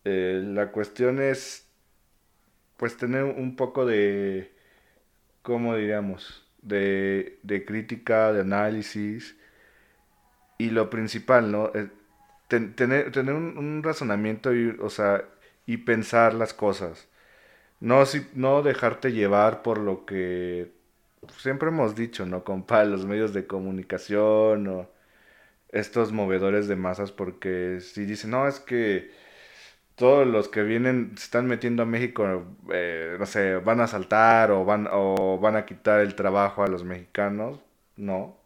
Eh, la cuestión es, pues, tener un poco de, ¿cómo diríamos? De, de crítica, de análisis. Y lo principal, ¿no? Eh, ten- tener tener un, un razonamiento y, o sea, y pensar las cosas. No, si- no dejarte llevar por lo que siempre hemos dicho, ¿no? Compa, los medios de comunicación o estos movedores de masas, porque si dicen, no, es que todos los que vienen se están metiendo a México, eh, no sé, van a saltar o van, o van a quitar el trabajo a los mexicanos, no.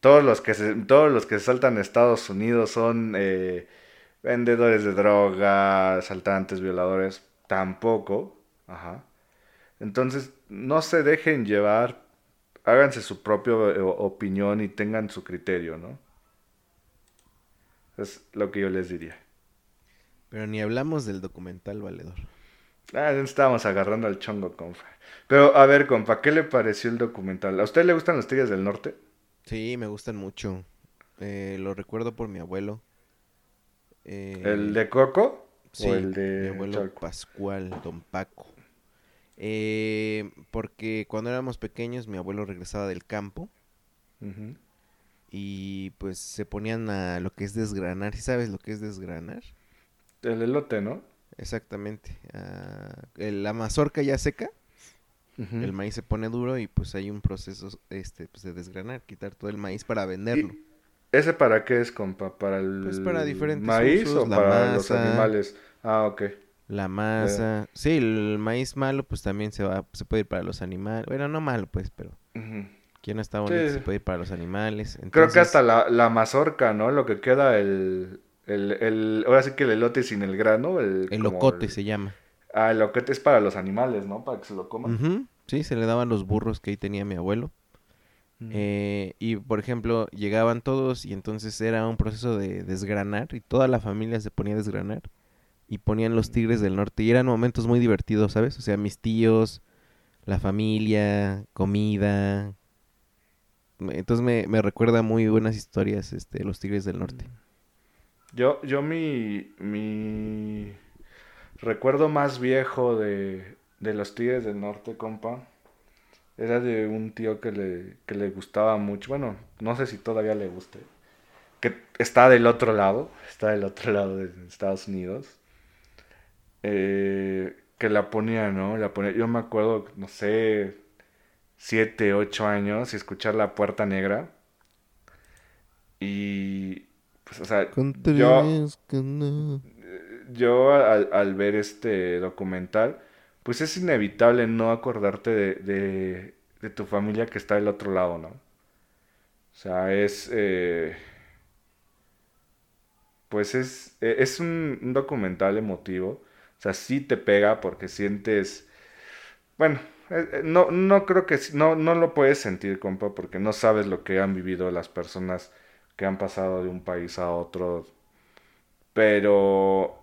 Todos los que se, todos los que saltan a Estados Unidos son eh, vendedores de droga, asaltantes, violadores, tampoco. Ajá. Entonces, no se dejen llevar, háganse su propia eh, opinión y tengan su criterio, ¿no? Es lo que yo les diría. Pero ni hablamos del documental valedor. Ah, estábamos agarrando al chongo, compa. Pero, a ver, compa, ¿qué le pareció el documental? ¿A usted le gustan los Tigres del Norte? Sí, me gustan mucho. Eh, lo recuerdo por mi abuelo. Eh, ¿El de Coco? sí, ¿O el de mi abuelo Chalco? Pascual, don Paco. Eh, porque cuando éramos pequeños mi abuelo regresaba del campo y pues se ponían a lo que es desgranar. ¿Sí sabes lo que es desgranar? El elote, ¿no? Exactamente. a- el- la mazorca ya seca, el maíz se pone duro y pues hay un proceso este pues, de desgranar, quitar todo el maíz para venderlo. ¿Ese para qué es, compa? ¿Para el Pues para diferentes maíz usos, o para los animales? Ah, ok. La masa, sí, el maíz malo pues también se va, se puede ir para los animales. Bueno, no malo pues, pero no está bonito Sí. se puede ir para los animales. Creo que hasta la, la mazorca, ¿no? Lo que queda, el, el, el- Ahora sí que el elote sin el grano. El, el locote el- se llama. Ah, el locote es para los animales, ¿no? Para que se lo coman. Sí, se le daban los burros que ahí tenía mi abuelo. Ujú. Eh, y por ejemplo, llegaban todos y entonces era un proceso de desgranar y toda la familia se ponía a desgranar y ponían los tigres del norte y eran momentos muy divertidos, ¿sabes? O sea, mis tíos, la familia, comida. Entonces me, me recuerda muy buenas historias, este, los tigres del norte. Yo, yo mi, mi recuerdo más viejo de, de los Tigres del Norte, compa, era de un tío que le, que le gustaba mucho. Bueno, no sé si todavía le guste. Que está del otro lado, está del otro lado de Estados Unidos. Eh, que la ponía, ¿no? La ponía, yo me acuerdo, no sé, siete, ocho años y escuchar La Puerta Negra. Y, pues, o sea, yo, yo al, al ver este documental, pues es inevitable no acordarte de, de- de tu familia que está del otro lado, ¿no? O sea, es... eh, pues es, eh, es un, un documental emotivo. O sea, sí te pega porque sientes... Bueno, eh, eh, no, no creo que... No, no lo puedes sentir, compa, porque no sabes lo que han vivido las personas que han pasado de un país a otro. Pero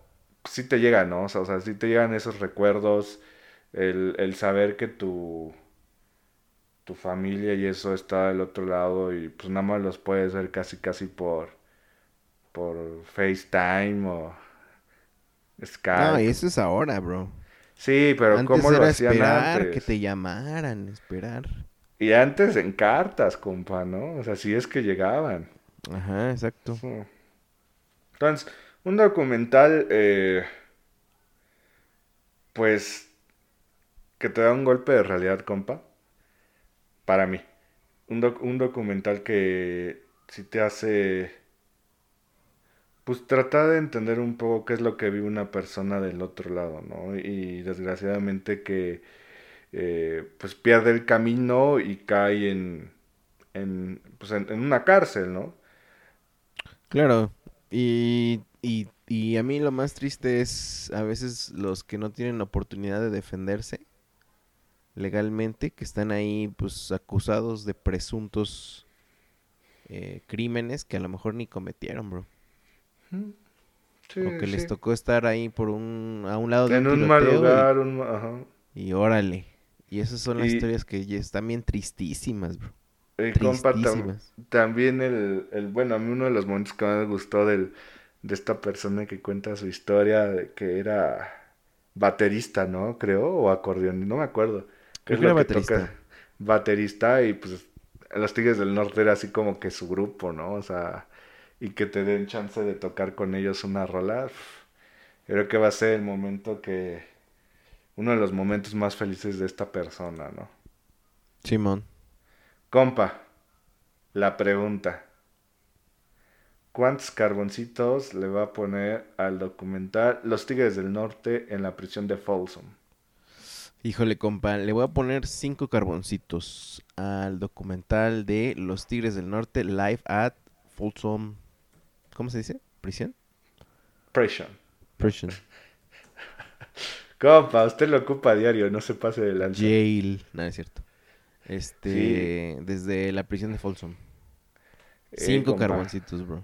sí te llega, ¿no? O sea, o sea, sí te llegan esos recuerdos, el, el saber que tu, tu familia y eso está del otro lado y pues nada más los puedes ver casi casi por, por FaceTime o Skype. No, y eso es ahora, bro. Sí, pero antes ¿cómo lo era hacían esperar antes? que te llamaran, esperar. Y antes en cartas, compa, ¿no? O sea, si es que llegaban. Ajá, exacto. Entonces, un documental, eh, pues, que te da un golpe de realidad, compa, para mí. Un, doc- un documental que si te hace, pues, tratar de entender un poco qué es lo que vive una persona del otro lado, ¿no? Y desgraciadamente que, eh, pues, pierde el camino y cae en, en, pues, en, en una cárcel, ¿no? Claro, y, y, y a mí lo más triste es a veces los que no tienen la oportunidad de defenderse legalmente, que están ahí pues acusados de presuntos eh, crímenes que a lo mejor ni cometieron, bro. Sí, o que les tocó estar ahí por un, a un lado de En un un mal y- un ajá. y, órale. Y esas son las Y- historias que están bien tristísimas, bro. Y compa, tam- también el, el, bueno, a mí uno de los momentos que más me gustó del, de esta persona que cuenta su historia, de que era baterista, ¿no? Creo, o acordeón, no me acuerdo. ¿Qué Creo es que era baterista. toca? Baterista y pues los Tigres del Norte era así como que su grupo, ¿no? O sea, y que te den chance de tocar con ellos una rola. Creo que va a ser el momento que, uno de los momentos más felices de esta persona, ¿no? Simón. Compa, la pregunta. ¿Cuántos carboncitos le va a poner al documental Los Tigres del Norte en la prisión de Folsom? Híjole, compa, le voy a poner cinco carboncitos al documental de Los Tigres del Norte Live at Folsom. ¿Cómo se dice? ¿Prisión? Prison. Prison. Compa, usted lo ocupa a diario, no se pase de lanza. Jail. No, es cierto. Este, desde la prisión de Folsom. Eh, Cinco carboncitos, bro.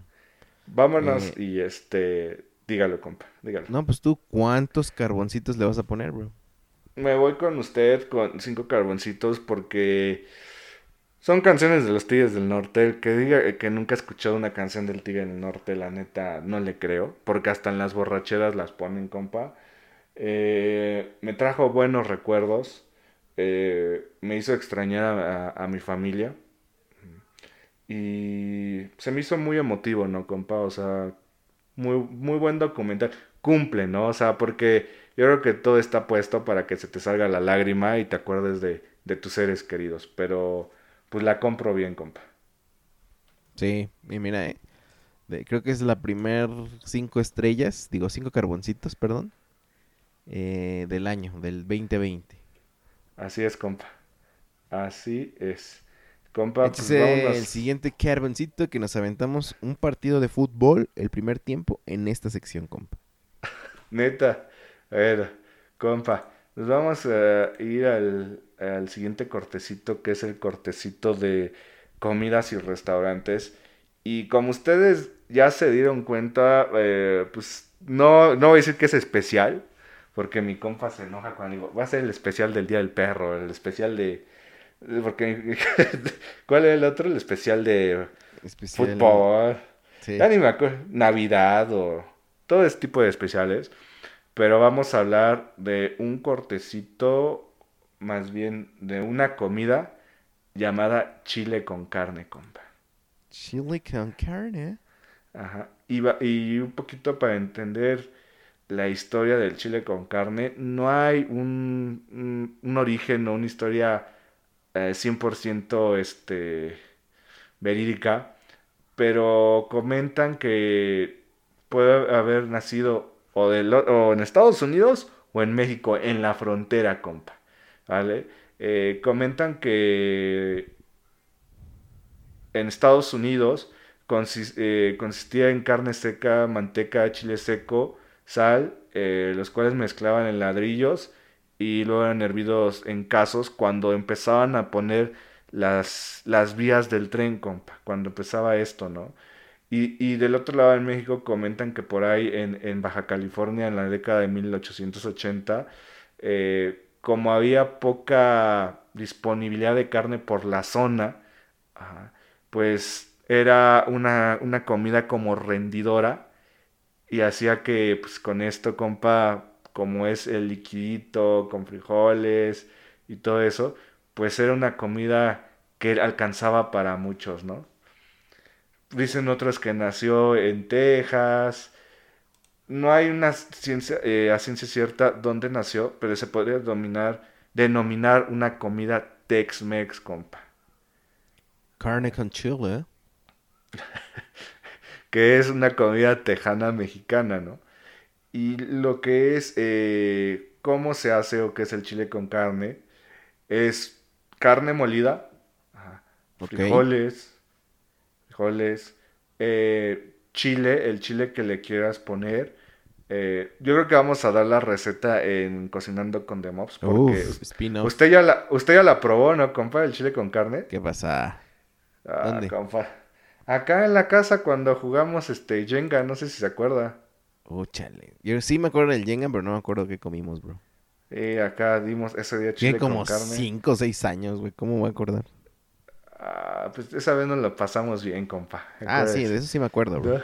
Vámonos Eh, y este, dígalo, compa, dígalo. No, pues tú, ¿cuántos carboncitos le vas a poner, bro? Me voy con usted con cinco carboncitos porque son canciones de los Tigres del Norte. El que diga que nunca ha escuchado una canción del Tigre del Norte, la neta, no le creo. Porque hasta en las borracheras las ponen, compa. Eh, me trajo buenos recuerdos. Eh, me hizo extrañar a, mi familia. Y se me hizo muy emotivo, ¿no, compa? O sea, muy, muy buen documental. Cumple, ¿no? O sea, porque yo creo que todo está puesto para que se te salga la lágrima y te acuerdes de, de tus seres queridos. Pero, pues la compro bien, compa. Sí, y mira, eh, creo que es la primer cinco estrellas, digo cinco carboncitos, perdón, eh, del año, del 2020. Así es, compa. Así es. Compa, Este pues es vámonos. el siguiente carboncito que nos aventamos un partido de fútbol el primer tiempo en esta sección, compa. Neta. A ver, compa. Nos vamos a ir al, al siguiente cortecito, que es el cortecito de comidas y restaurantes. Y como ustedes ya se dieron cuenta, eh, pues no, no voy a decir que es especial, porque mi compa se enoja cuando digo, va a ser el especial del Día del Perro, el especial de... Porque, ¿cuál es el otro? El especial de Especial. fútbol. Sí. Ya ni me acuerdo. Navidad o todo ese tipo de especiales. Pero vamos a hablar de un cortecito, más bien de una comida llamada chile con carne, compa. Chile con carne. Ajá. Y, va- y un poquito para entender la historia del chile con carne, no hay un, un, origen o una historia eh, 100% este, verídica, pero comentan que puede haber nacido o, en Estados Unidos o en México, en la frontera, compa. ¿Vale? Eh, comentan que en Estados Unidos eh, consistía en carne seca, manteca, chile seco, sal, eh, los cuales mezclaban en ladrillos y luego eran hervidos en casos cuando empezaban a poner las, las vías del tren, compa, cuando empezaba esto, ¿no? Y, y del otro lado en México comentan que por ahí en, en Baja California en la década de 1880, eh, como había poca disponibilidad de carne por la zona, pues era una, una comida como rendidora y hacía que pues con esto, compa, como es el liquidito con frijoles y todo eso, pues era una comida que alcanzaba para muchos, ¿no? Dicen otros que nació en Texas. No hay una ciencia, eh, a ciencia cierta dónde nació, pero se podría dominar, denominar una comida Tex-Mex, compa. Carne con chile. que es una comida tejana mexicana, ¿no? Y lo que es, eh, cómo se hace o qué es el chile con carne, es carne molida, frijoles, frijoles, eh, chile, el chile que le quieras poner. eh, yo creo que vamos a dar la receta en Cocinando con The Mobs, porque Uf, usted ya la, usted ya la probó, ¿no, compa? El chile con carne. ¿Qué pasa? Ah, ¿Dónde? compa. Acá en la casa cuando jugamos este Jenga, no sé si se acuerda. Oh, chale. Yo sí me acuerdo del Jenga, pero no me acuerdo qué comimos, bro. Eh, acá dimos ese día chile Tiene como con carne. 5 o 6 años, güey. ¿Cómo voy a acordar? Ah, pues esa vez nos lo pasamos bien, compa. Ah, sí, de eso sí me acuerdo, bro.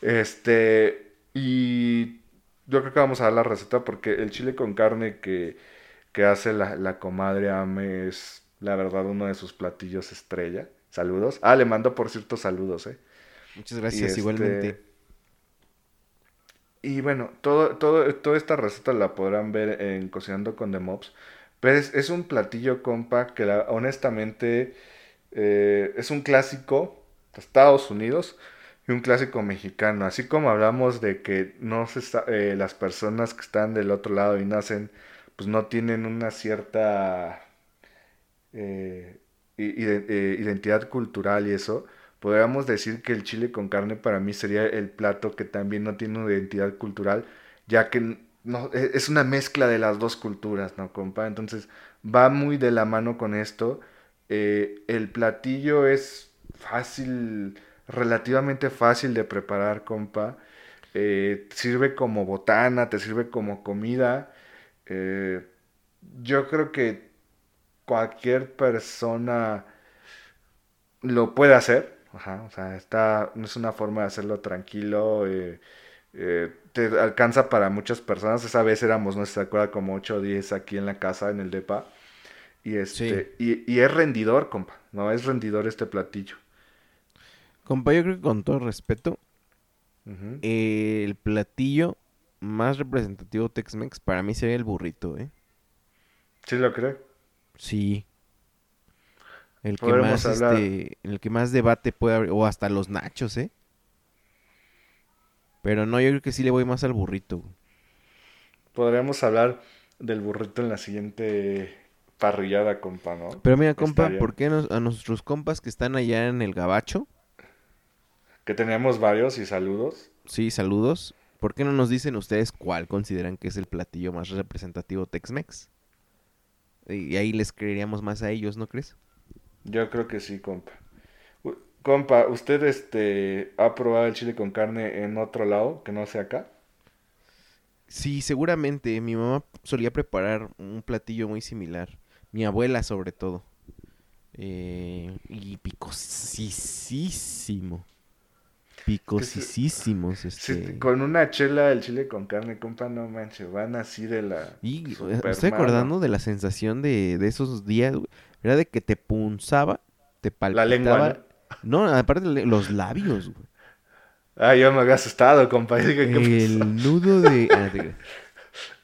Este, y yo creo que vamos a dar la receta porque el chile con carne que, que hace la, la comadre Ame es, la verdad, uno de sus platillos estrella. Saludos. Ah, le mando, por cierto, saludos, eh. Muchas gracias, este, igualmente. Y bueno, todo, todo, toda esta receta la podrán ver en Cocinando con The Mobs. Pero es, es un platillo, compa, que la- honestamente eh, es un clásico de Estados Unidos y un clásico mexicano. Así como hablamos de que no se eh, las personas que están del otro lado y nacen, pues no tienen una cierta eh, identidad cultural y eso, podríamos decir que el chile con carne para mí sería el plato que también no tiene una identidad cultural, ya que no, e- es una mezcla de las dos culturas, ¿no, compa? Entonces va muy de la mano con esto. Eh, el platillo es fácil, relativamente fácil de preparar, compa. Eh, sirve como botana, te sirve como comida. Eh, yo creo que cualquier persona lo puede hacer. Ajá, o sea, está, es una forma de hacerlo tranquilo. eh, eh, te alcanza para muchas personas. Esa vez éramos, no se acuerda, como 8 o 10 aquí en la casa, en el DEPA. Y, este, y, y es rendidor, compa. No, es rendidor este platillo. Compa, yo creo que con todo respeto, el platillo más representativo Tex-Mex para mí sería el burrito, ¿eh? ¿Sí lo cree? Sí. El que más, hablar- este, el que más debate puede haber, o hasta los nachos, ¿eh? Pero no, yo creo que sí le voy más al burrito. Podríamos hablar del burrito en la siguiente parrillada, compa, ¿no? Pero mira, compa. ¿por qué nos- a nuestros compas que están allá en el gabacho? Que tenemos varios y saludos. Sí, saludos. ¿Por qué no nos dicen ustedes cuál consideran que es el platillo más representativo Tex-Mex? Y ahí les creeríamos más a ellos, ¿no crees? Yo creo que sí, compa. U- Compa, ¿usted este ha probado el chile con carne en otro lado que no sea acá? Sí, seguramente. Mi mamá solía preparar un platillo muy similar. Mi abuela, sobre todo. Eh, y picosísimo. Picosísimos, Sí, este. con una chela el chile con carne, compa, no manches, van así de la... Y estoy acordando de la sensación de, de esos días, güey. Era de que te punzaba, te palpitaba. La lengua, ¿no? aparte los labios, güey. Ah, yo me había asustado, compa. dije, ¿qué pasó? El nudo de... ah, te.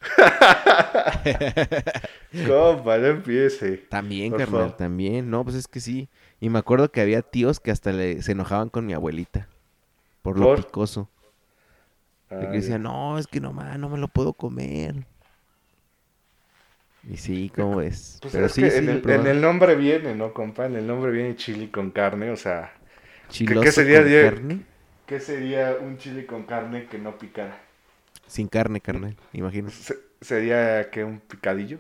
Compa, no empiece. También, Por carnal, favor. también. No, pues es que sí. Y me acuerdo que había tíos que hasta le, se enojaban con mi abuelita. Por lo ¿Por? picoso. Que Ay, decían, no, es que no, ma, no me lo puedo comer. Y sí, ¿cómo es? Pues Pero es sí, que sí, en, el, en probado. el nombre viene, ¿no, compa? En el nombre viene chili con carne, o sea... Chiloso sería con de- carne. ¿Qué sería un chili con carne que no picara? Sin carne, carnal, imagino. Se- sería que un picadillo,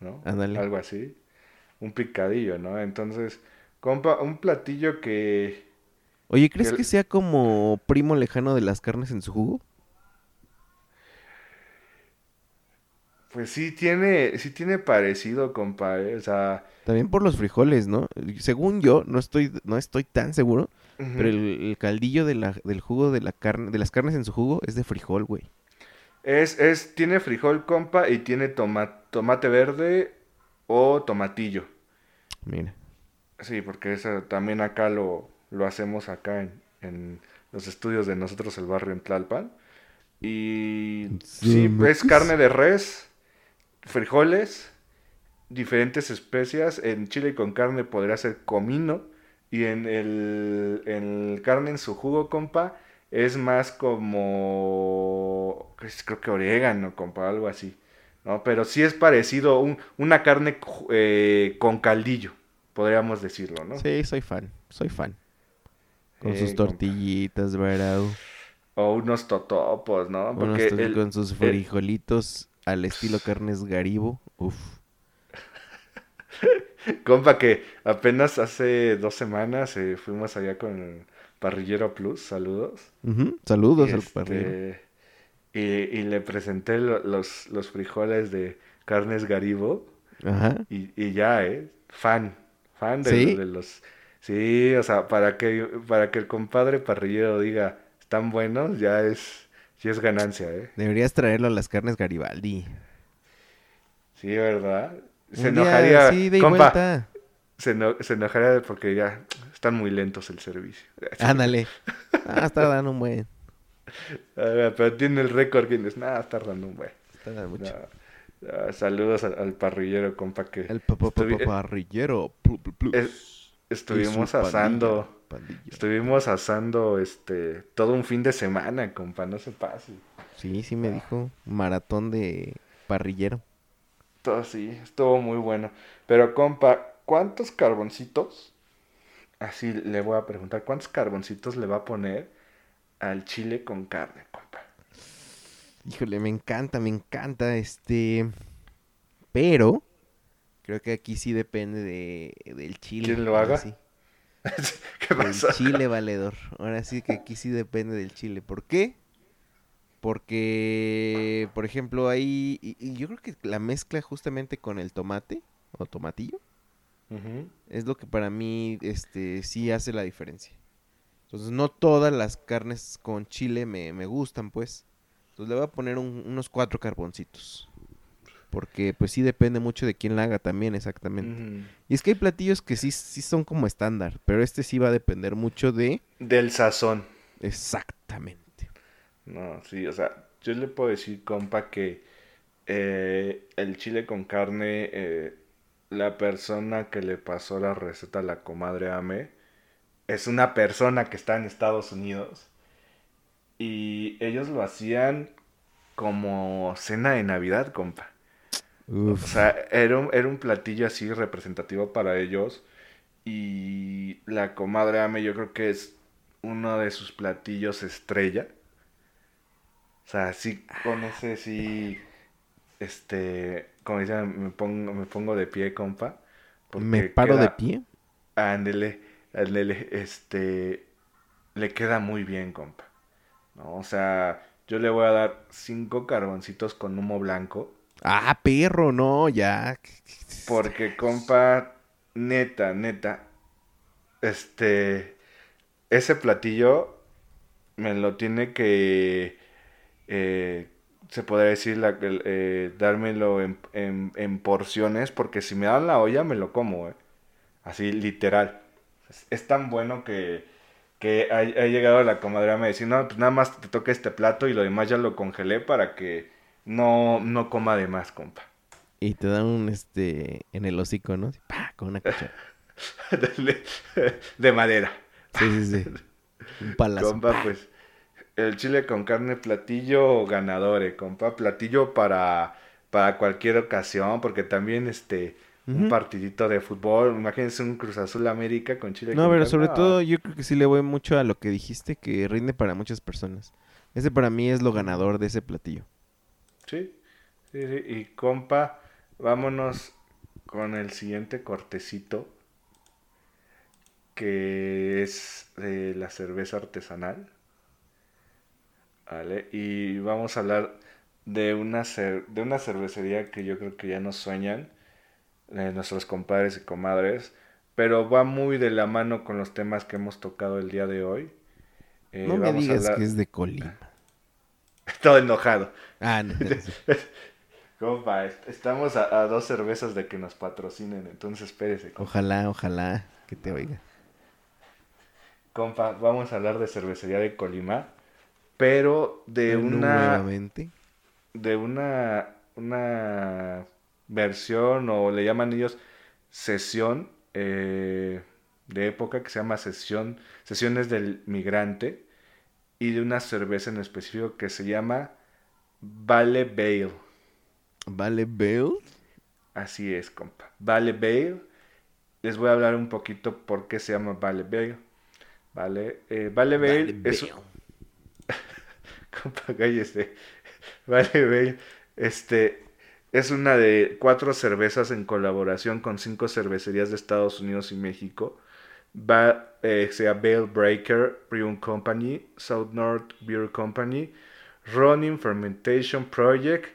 ¿no? Ándale. Algo así. Un picadillo, ¿no? Entonces, compa, un platillo que... Oye, ¿crees El- que sea como primo lejano de las carnes en su jugo? Pues sí tiene, sí tiene parecido, compa, ¿eh? O sea... También por los frijoles, ¿no? Según yo, no estoy, no estoy tan seguro, pero el, el caldillo de la, del jugo de la carne, de las carnes en su jugo es de frijol, güey. Es, es, tiene frijol, compa, y tiene toma- tomate verde o tomatillo. Mira. Sí, porque eso también acá lo, lo hacemos acá en, en los estudios de nosotros, el barrio en Tlalpan. Y sí, Sí, es carne de res, frijoles, diferentes especias. En chile con carne podría ser comino. Y en el, en el carne en su jugo, compa, es más como, creo que orégano, compa, algo así. ¿no? Pero sí es parecido, un- una carne eh, con caldillo, podríamos decirlo, ¿no? Sí, soy fan, soy fan. Con Eh, sus compa. tortillitas, ¿verdad? O unos totopos, ¿no? Unos Porque tos- el- con sus el- frijolitos al estilo carnes garibo. Uf. Compa, que apenas hace dos semanas eh, fuimos allá con Parrillero Plus, saludos. Saludos al este, parrillero. y, y le presenté lo- los, los frijoles de carnes Garibo Ajá. y, y ya, ¿eh? Fan, fan de, ¿Sí? de los... Sí, o sea, para que, para que el compadre parrillero diga, están buenos, ya es, ya es ganancia, ¿eh? Deberías traerlo a las carnes Garibaldi. Sí, ¿verdad? Se Un día, enojaría, sí, de compa, se, eno- se enojaría porque ya están muy lentos el servicio. Ándale. Ah, está dando un buen. Pero tiene el récord Guinness. Nada, está dando un buen. Está dando mucho. No, no, saludos al, al parrillero, compa, que El papá estuvi- parrillero. es- estuvimos asando. pandilla, pandilla. Estuvimos asando este todo un fin de semana, compa, no se pase. Sí, sí me dijo. Maratón de parrillero. Todo sí, estuvo muy bueno. Pero, compa, ¿cuántos carboncitos? Así le voy a preguntar, ¿cuántos carboncitos le va a poner al chile con carne, compa? Híjole, me encanta, me encanta este. Pero creo que aquí sí depende de, del chile. ¿Quién lo haga? sí. ¿Qué Del pasa? chile valedor. Ahora sí que aquí sí depende del chile. ¿Por qué? Porque, por ejemplo, ahí. Y, y yo creo que la mezcla justamente con el tomate o tomatillo es lo que para mí este, sí hace la diferencia. Entonces, no todas las carnes con chile me, me gustan, pues. Entonces, le voy a poner un- unos cuatro carboncitos. Porque, pues sí depende mucho de quién la haga también, exactamente. Y es que hay platillos que sí, sí son como estándar, pero este sí va a depender mucho de... Del sazón. Exactamente. No, sí, o sea, yo le puedo decir, compa, que eh, el chile con carne, eh, la persona que le pasó la receta a la comadre Ame, es una persona que está en Estados Unidos y ellos lo hacían como cena de Navidad, compa. O sea, era un, era un platillo así representativo para ellos. Y la comadre Ame, yo creo que es uno de sus platillos estrella. O sea, sí, con ese sí. Este. Como dicen, me pongo, me pongo de pie, compa. ¿Me paro de pie? Ándele, ándele, este. Le queda muy bien, compa. ¿No? O sea, yo le voy a dar cinco carboncitos con humo blanco. Ah, perro, no, ya. Porque, compa, neta, neta, este, ese platillo me lo tiene que, eh, se podría decir, la, eh, dármelo en, en- porciones, porque si me dan la olla me lo como, eh. Así, literal. Es, tan bueno que, que ha, llegado la comadre a me decir, no, pues nada más te toca este plato y lo demás ya lo congelé para que no, no coma de más, compa. Y te dan un, este, en el hocico, ¿no? Así, pa, con una cuchara. De madera. Sí, sí, sí. Un palazo. Compa, pues el chile con carne platillo ganador, eh, compa, platillo para para cualquier ocasión, porque también este un partidito de fútbol, imagínense un Cruz Azul América con chile No, con pero carne, sobre ah, todo yo creo que sí le voy mucho a lo que dijiste que rinde para muchas personas. Ese para mí es lo ganador de ese platillo. Sí, sí, sí, y compa, vámonos con el siguiente cortecito que es de la cerveza artesanal. ¿Vale? Y vamos a hablar de una, cer- de una cervecería que yo creo que ya nos sueñan, eh, nuestros compadres y comadres, pero va muy de la mano con los temas que hemos tocado el día de hoy. Eh, no me digas que es de Colima. Todo enojado. Ah, no. Compa, est- estamos a, a dos cervezas de que nos patrocinen, entonces espérese, compa. Ojalá, ojalá que te oiga. Compa, vamos a hablar de cervecería de Colima, pero de una Nuevamente. de una una versión o le llaman ellos sesión eh, de época que se llama sesión sesiones del migrante y de una cerveza en específico que se llama Vale Bale. Vale, Bell. Así es, compa. Vale Bale. Les voy a hablar un poquito por qué se llama Vale Bale. Vale, eh, Vale Bale Vale, es... Compa, cállese. Vale Bale, este, es una de cuatro cervezas en colaboración con cinco cervecerías de Estados Unidos y México. Va, eh, Bale Breaker Brewing Company, South North Beer Company, Running Fermentation Project,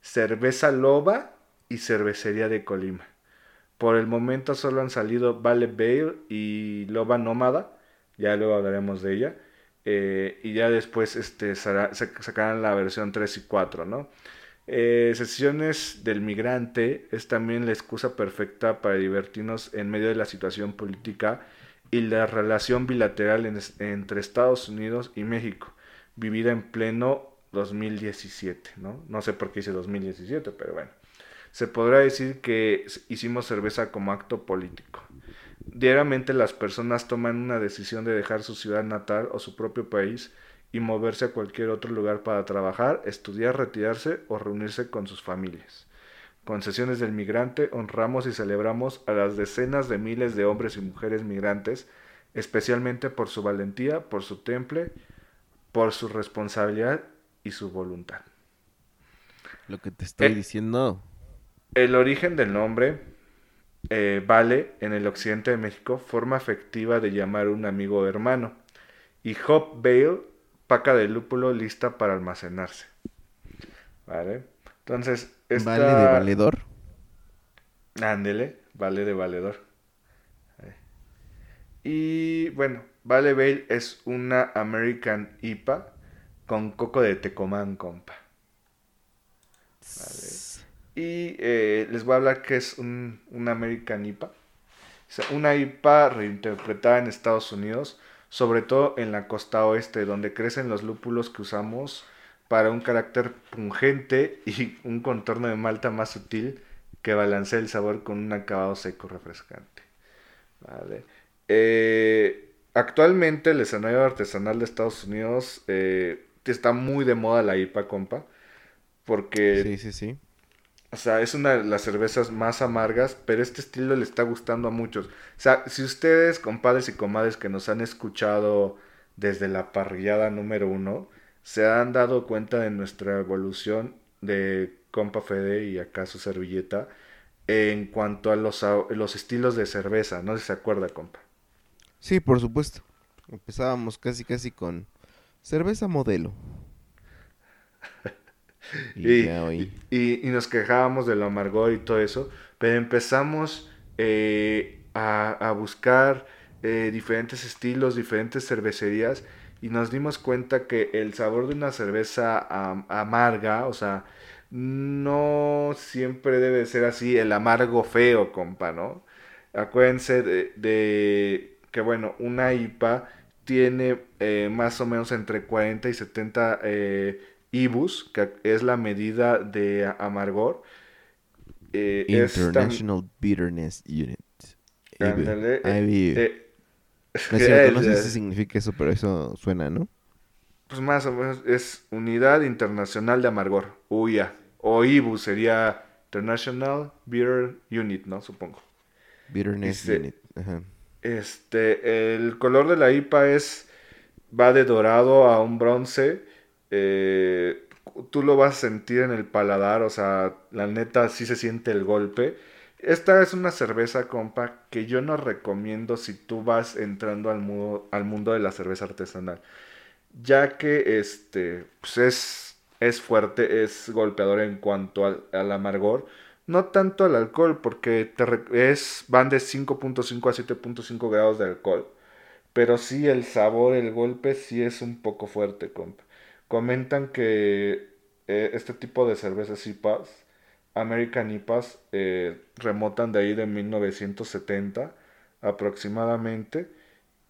Cerveza Loba y Cervecería de Colima. Por el momento solo han salido Vale Bale y Loba Nómada, ya luego hablaremos de ella. eh, y ya después este, sacarán la versión 3 y 4, ¿no? Eh, sesiones del migrante es también la excusa perfecta para divertirnos en medio de la situación política y la relación bilateral entre Estados Unidos y México, vivida en pleno 2017, ¿no? No sé por qué hice 2017, pero bueno. Se podrá decir que hicimos cerveza como acto político. Diariamente las personas toman una decisión de dejar su ciudad natal o su propio país y moverse a cualquier otro lugar para trabajar, estudiar, retirarse o reunirse con sus familias. Con sesiones del migrante honramos y celebramos a las decenas de miles de hombres y mujeres migrantes, especialmente por su valentía, por su temple, por su responsabilidad y su voluntad. Lo que te estoy Eh, diciendo. El origen del nombre, eh, vale, en el occidente de México, forma afectiva de llamar a un amigo o hermano. Y Hop Bale, paca de lúpulo lista para almacenarse. ¿Vale? Entonces, esta... Vale de valedor. Ándele, vale de valedor. Y bueno, Vale Bale es una American IPA con coco de Tecomán, compa. Y eh, les voy a hablar que es un, una American IPA. O sea, una IPA reinterpretada en Estados Unidos, sobre todo en la costa oeste, donde crecen los lúpulos que usamos para un carácter pungente y un contorno de malta más sutil que balancea el sabor con un acabado seco refrescante. Vale. Eh, actualmente el escenario artesanal de Estados Unidos eh, está muy de moda la IPA, compa. Porque Sí, sí, sí. o sea, es una de las cervezas más amargas, pero este estilo le está gustando a muchos. O sea, si ustedes, compadres y comadres que nos han escuchado desde la parrillada número uno, se han dado cuenta de nuestra evolución de compa Fede y acá su servilleta en cuanto a los, a- los estilos de cerveza. No sé si se acuerda, compa. Sí, por supuesto. Empezábamos casi, casi con cerveza modelo. Y, Y, ya hoy. y- y nos quejábamos del amargor y todo eso, pero empezamos eh, a, a buscar eh, diferentes estilos, diferentes cervecerías y nos dimos cuenta que el sabor de una cerveza am- amarga, o sea, no siempre debe ser así, el amargo feo, compa, ¿no? Acuérdense de, de que, bueno, una IPA tiene eh, más o menos entre 40 y 70 eh, IBUs, que es la medida de amargor. Eh, es tam- International Bitterness Unit. eh, IBU. No es cierto, no sé si significa eso, pero eso suena, ¿no? Pues más o menos es Unidad Internacional de Amargor, UIA. O IBU sería International Beer Unit, ¿no? Supongo. Bitterness Dice- Unit. Ajá. Este, el color de la IPA es, va de dorado a un bronce. eh, tú lo vas a sentir en el paladar, o sea, la neta sí se siente el golpe. Esta es una cerveza, compa, que yo no recomiendo si tú vas entrando al mundo, al mundo de la cerveza artesanal. Ya que este, pues es, es fuerte, es golpeador en cuanto al, amargor. No tanto al alcohol, porque te es, van de 5.5 a 7.5 grados de alcohol. Pero sí el sabor, el golpe, sí es un poco fuerte, compa. Comentan que eh, este tipo de cervezas IPAs, American IPAs, eh, remotan de ahí de 1970 aproximadamente.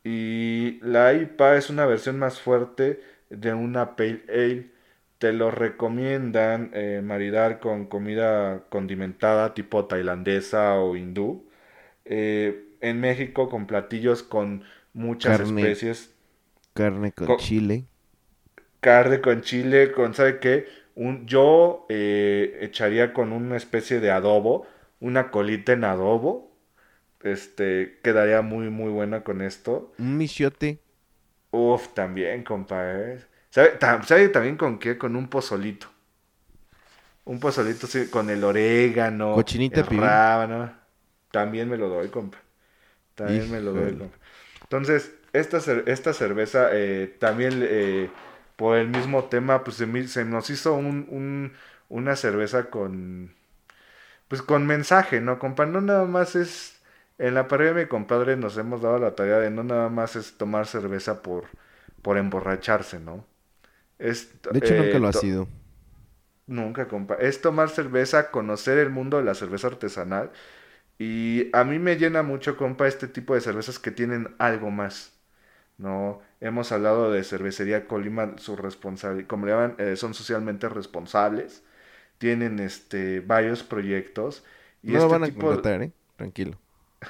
Y la IPA es una versión más fuerte de una Pale Ale. Te lo recomiendan eh, maridar con comida condimentada tipo tailandesa o hindú. Eh, en México con platillos con muchas Carne. especies. Carne con Co- chile. Carne con chile, con, ¿sabe qué? Un, yo eh, echaría con una especie de adobo, una colita en adobo. Este, quedaría muy, muy buena con esto. Un michiote. Uf, también, compa, ¿eh? ¿Sabe, tam- sabe también con qué? Con un pozolito. Un pozolito sí, con el orégano, Cochinita el rábano. También me lo doy, compa. También me lo doy, compa. Entonces, esta, esta cerveza eh, también eh, por el mismo tema, pues se, nos hizo un, un- una cerveza con, pues con mensaje, ¿no, compa? No nada más es, en la parrilla de mi compadre nos hemos dado la tarea de no nada más es tomar cerveza por, por emborracharse, ¿no? Es, De hecho, nunca eh, lo ha sido. Nunca, compa. Es tomar cerveza, conocer el mundo de la cerveza artesanal. Y a mí me llena mucho, compa, este tipo de cervezas que tienen algo más. No, hemos hablado de cervecería Colima, su como le llaman, eh, son socialmente responsables. Tienen este varios proyectos. Y No lo este van a tipo- contratar, ¿eh? Tranquilo.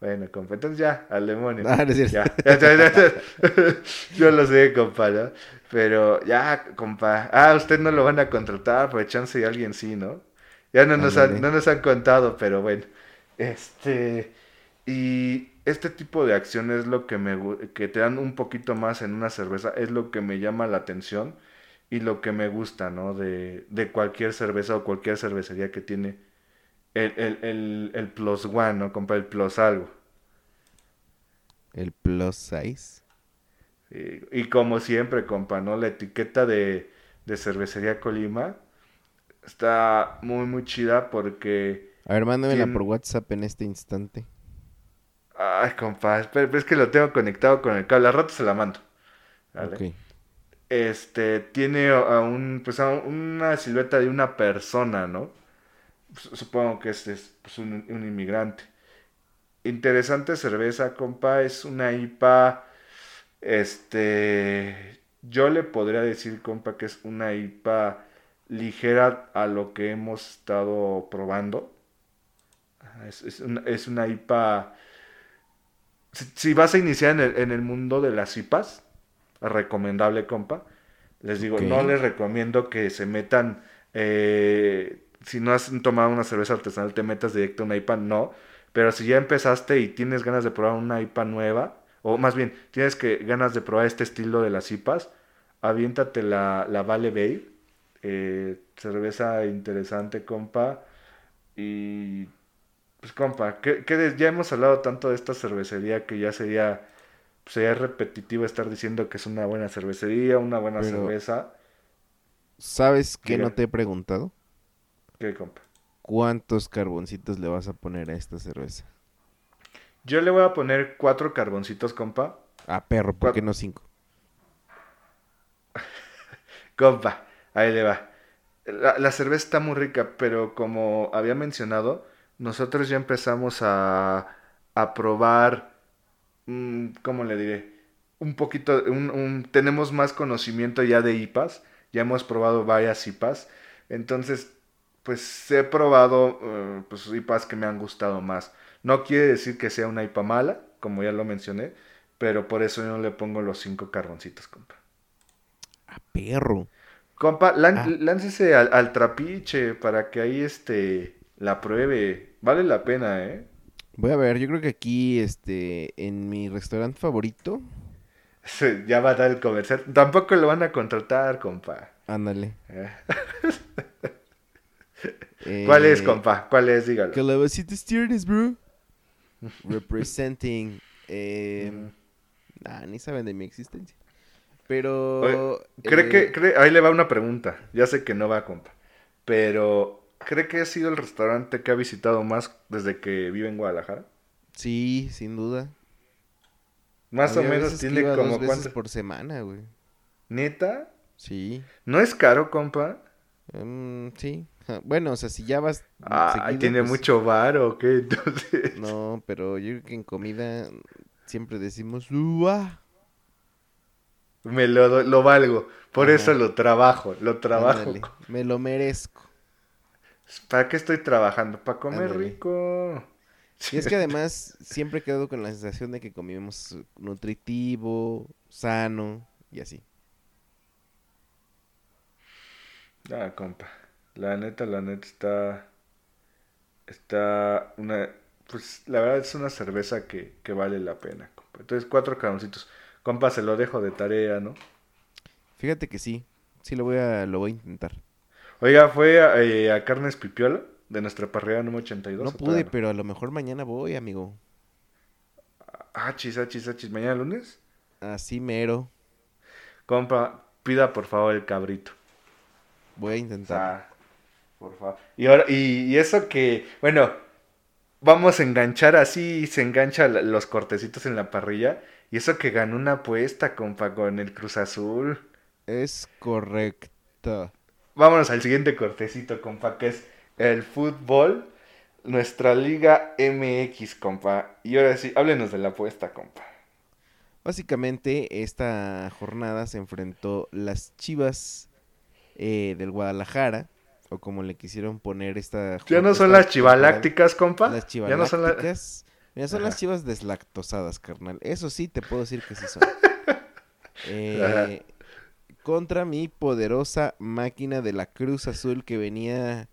Bueno, compa, entonces ya, al demonio. Ah, no es cierto. Ya, ya, ya, ya. Yo lo sé, compa, ¿no? Pero ya, compa. Ah, usted no lo van a contratar, pues chance y alguien sí, ¿no? Ya no nos, han, no nos han contado, pero bueno. Este. Y este tipo de acciones es lo que me que te dan un poquito más en una cerveza, es lo que me llama la atención. y lo que me gusta, ¿no? De, de cualquier cerveza o cualquier cervecería que tiene el, el, el, el plus one, ¿no? Compa, el plus algo. El plus size. Y, y como siempre, compa, ¿no? La etiqueta de, de cervecería Colima está muy, muy chida porque... A ver, mándamela Tien- por WhatsApp en este instante. Ay, compa, es que lo tengo conectado con el cable. Al rato se la mando. Este, tiene a a un, pues a una silueta de una persona, ¿no? Su- Supongo que este es pues, un, un inmigrante. Interesante cerveza, compa. Es una IPA. Este. Yo le podría decir, compa, que es una IPA ligera a lo que hemos estado probando. Es, es una, es una IPA. Si, si vas a iniciar en el, en el mundo de las IPAs, recomendable, compa. Les digo, no les recomiendo que se metan. eh, si no has tomado una cerveza artesanal, te metas directo a una IPA, no. Pero si ya empezaste y tienes ganas de probar una IPA nueva, o más bien, tienes que ganas de probar este estilo de las IPAs, aviéntate la, la Vale Bay. eh, cerveza interesante, compa. Y pues, compa, que, ya hemos hablado tanto de esta cervecería que ya sería, sería repetitivo estar diciendo que es una buena cervecería, una buena Pero- cerveza. ¿Sabes qué no te he preguntado? ¿Qué, compa? ¿Cuántos carboncitos le vas a poner a esta cerveza? Yo le voy a poner cuatro carboncitos, compa. Ah, perro, ¿por qué no cinco? Compa, ahí le va. La, la cerveza está muy rica, pero como había mencionado, nosotros ya empezamos a, a probar, mm, ¿cómo le diré? Un poquito, un- un- tenemos más conocimiento ya de IPAs, ya hemos probado varias IPAs, entonces, pues he probado eh, pues, IPAs que me han gustado más. No quiere decir que sea una IPA mala, como ya lo mencioné, pero por eso yo no le pongo los cinco carboncitos, compa. Ah, perro. Compa, lan- Ah. láncese al, al trapiche para que ahí este la pruebe. Vale la pena, ¿eh? Voy a ver, yo creo que aquí, este, en mi restaurante favorito, Ya va a dar el comercial. Tampoco lo van a contratar, compa. ándale. ¿eh? ¿Cuál es, eh, compa? ¿Cuál es? Dígalo. Calabacita Stearns, bro. Representing. Eh, Mm. nah, ni saben de mi existencia. Pero. Oye, ¿Cree eh, que, cree- ahí le va una pregunta. Ya sé que no va, compa. Pero, ¿cree que ha sido el restaurante que ha visitado más desde que vive en Guadalajara? Sí, sin duda. Más o menos tiene como dos veces por semana, güey. ¿Neta? Sí. ¿No es caro, compa? Mm, sí. Bueno, o sea, si ya vas. Ah, seguido, tiene pues, mucho bar o qué, entonces. No, pero yo creo que en comida siempre decimos. "Uah". Me lo, lo valgo. Por Ajá. eso lo trabajo. Lo trabajo. Ándale, me lo merezco. ¿Para qué estoy trabajando? Para comer Ándale. rico. Y es que además siempre he quedado con la sensación de que comimos nutritivo, sano y así. Ah, compa. La neta, la neta está. Está una. Pues la verdad es una cerveza que, que vale la pena, compa. Entonces, cuatro caroncitos. Compa, se lo dejo de tarea, ¿no? Fíjate que sí, sí lo voy a, lo voy a intentar. Oiga, ¿fue a, eh, a Carnes Pipiola? De nuestra parrilla número 82. No ¿o pude, no? pero a lo mejor mañana voy, amigo. Ah, chis, ah, chis, ah, chis. ¿Mañana lunes? Así mero. Compa, pida por favor el cabrito. Voy a intentar. Ah, por favor. Y ahora, y, y eso que, bueno, vamos a enganchar así, se engancha los cortecitos en la parrilla. Y eso que ganó una apuesta, compa, con el Cruz Azul. Es correcto. Vámonos al siguiente cortecito, compa, que es el fútbol, nuestra Liga MX, compa. Y ahora sí, háblenos de la apuesta, compa. Básicamente, esta jornada se enfrentó las Chivas eh, del Guadalajara, o como le quisieron poner esta ¿Ya no son las chivalácticas, compa? Las ¿Ya no son chivalácticas. Mira, son las chivas deslactosadas, carnal. Eso sí, te puedo decir que sí son. Eh, Ajá. Contra mi poderosa máquina de la Cruz Azul que venía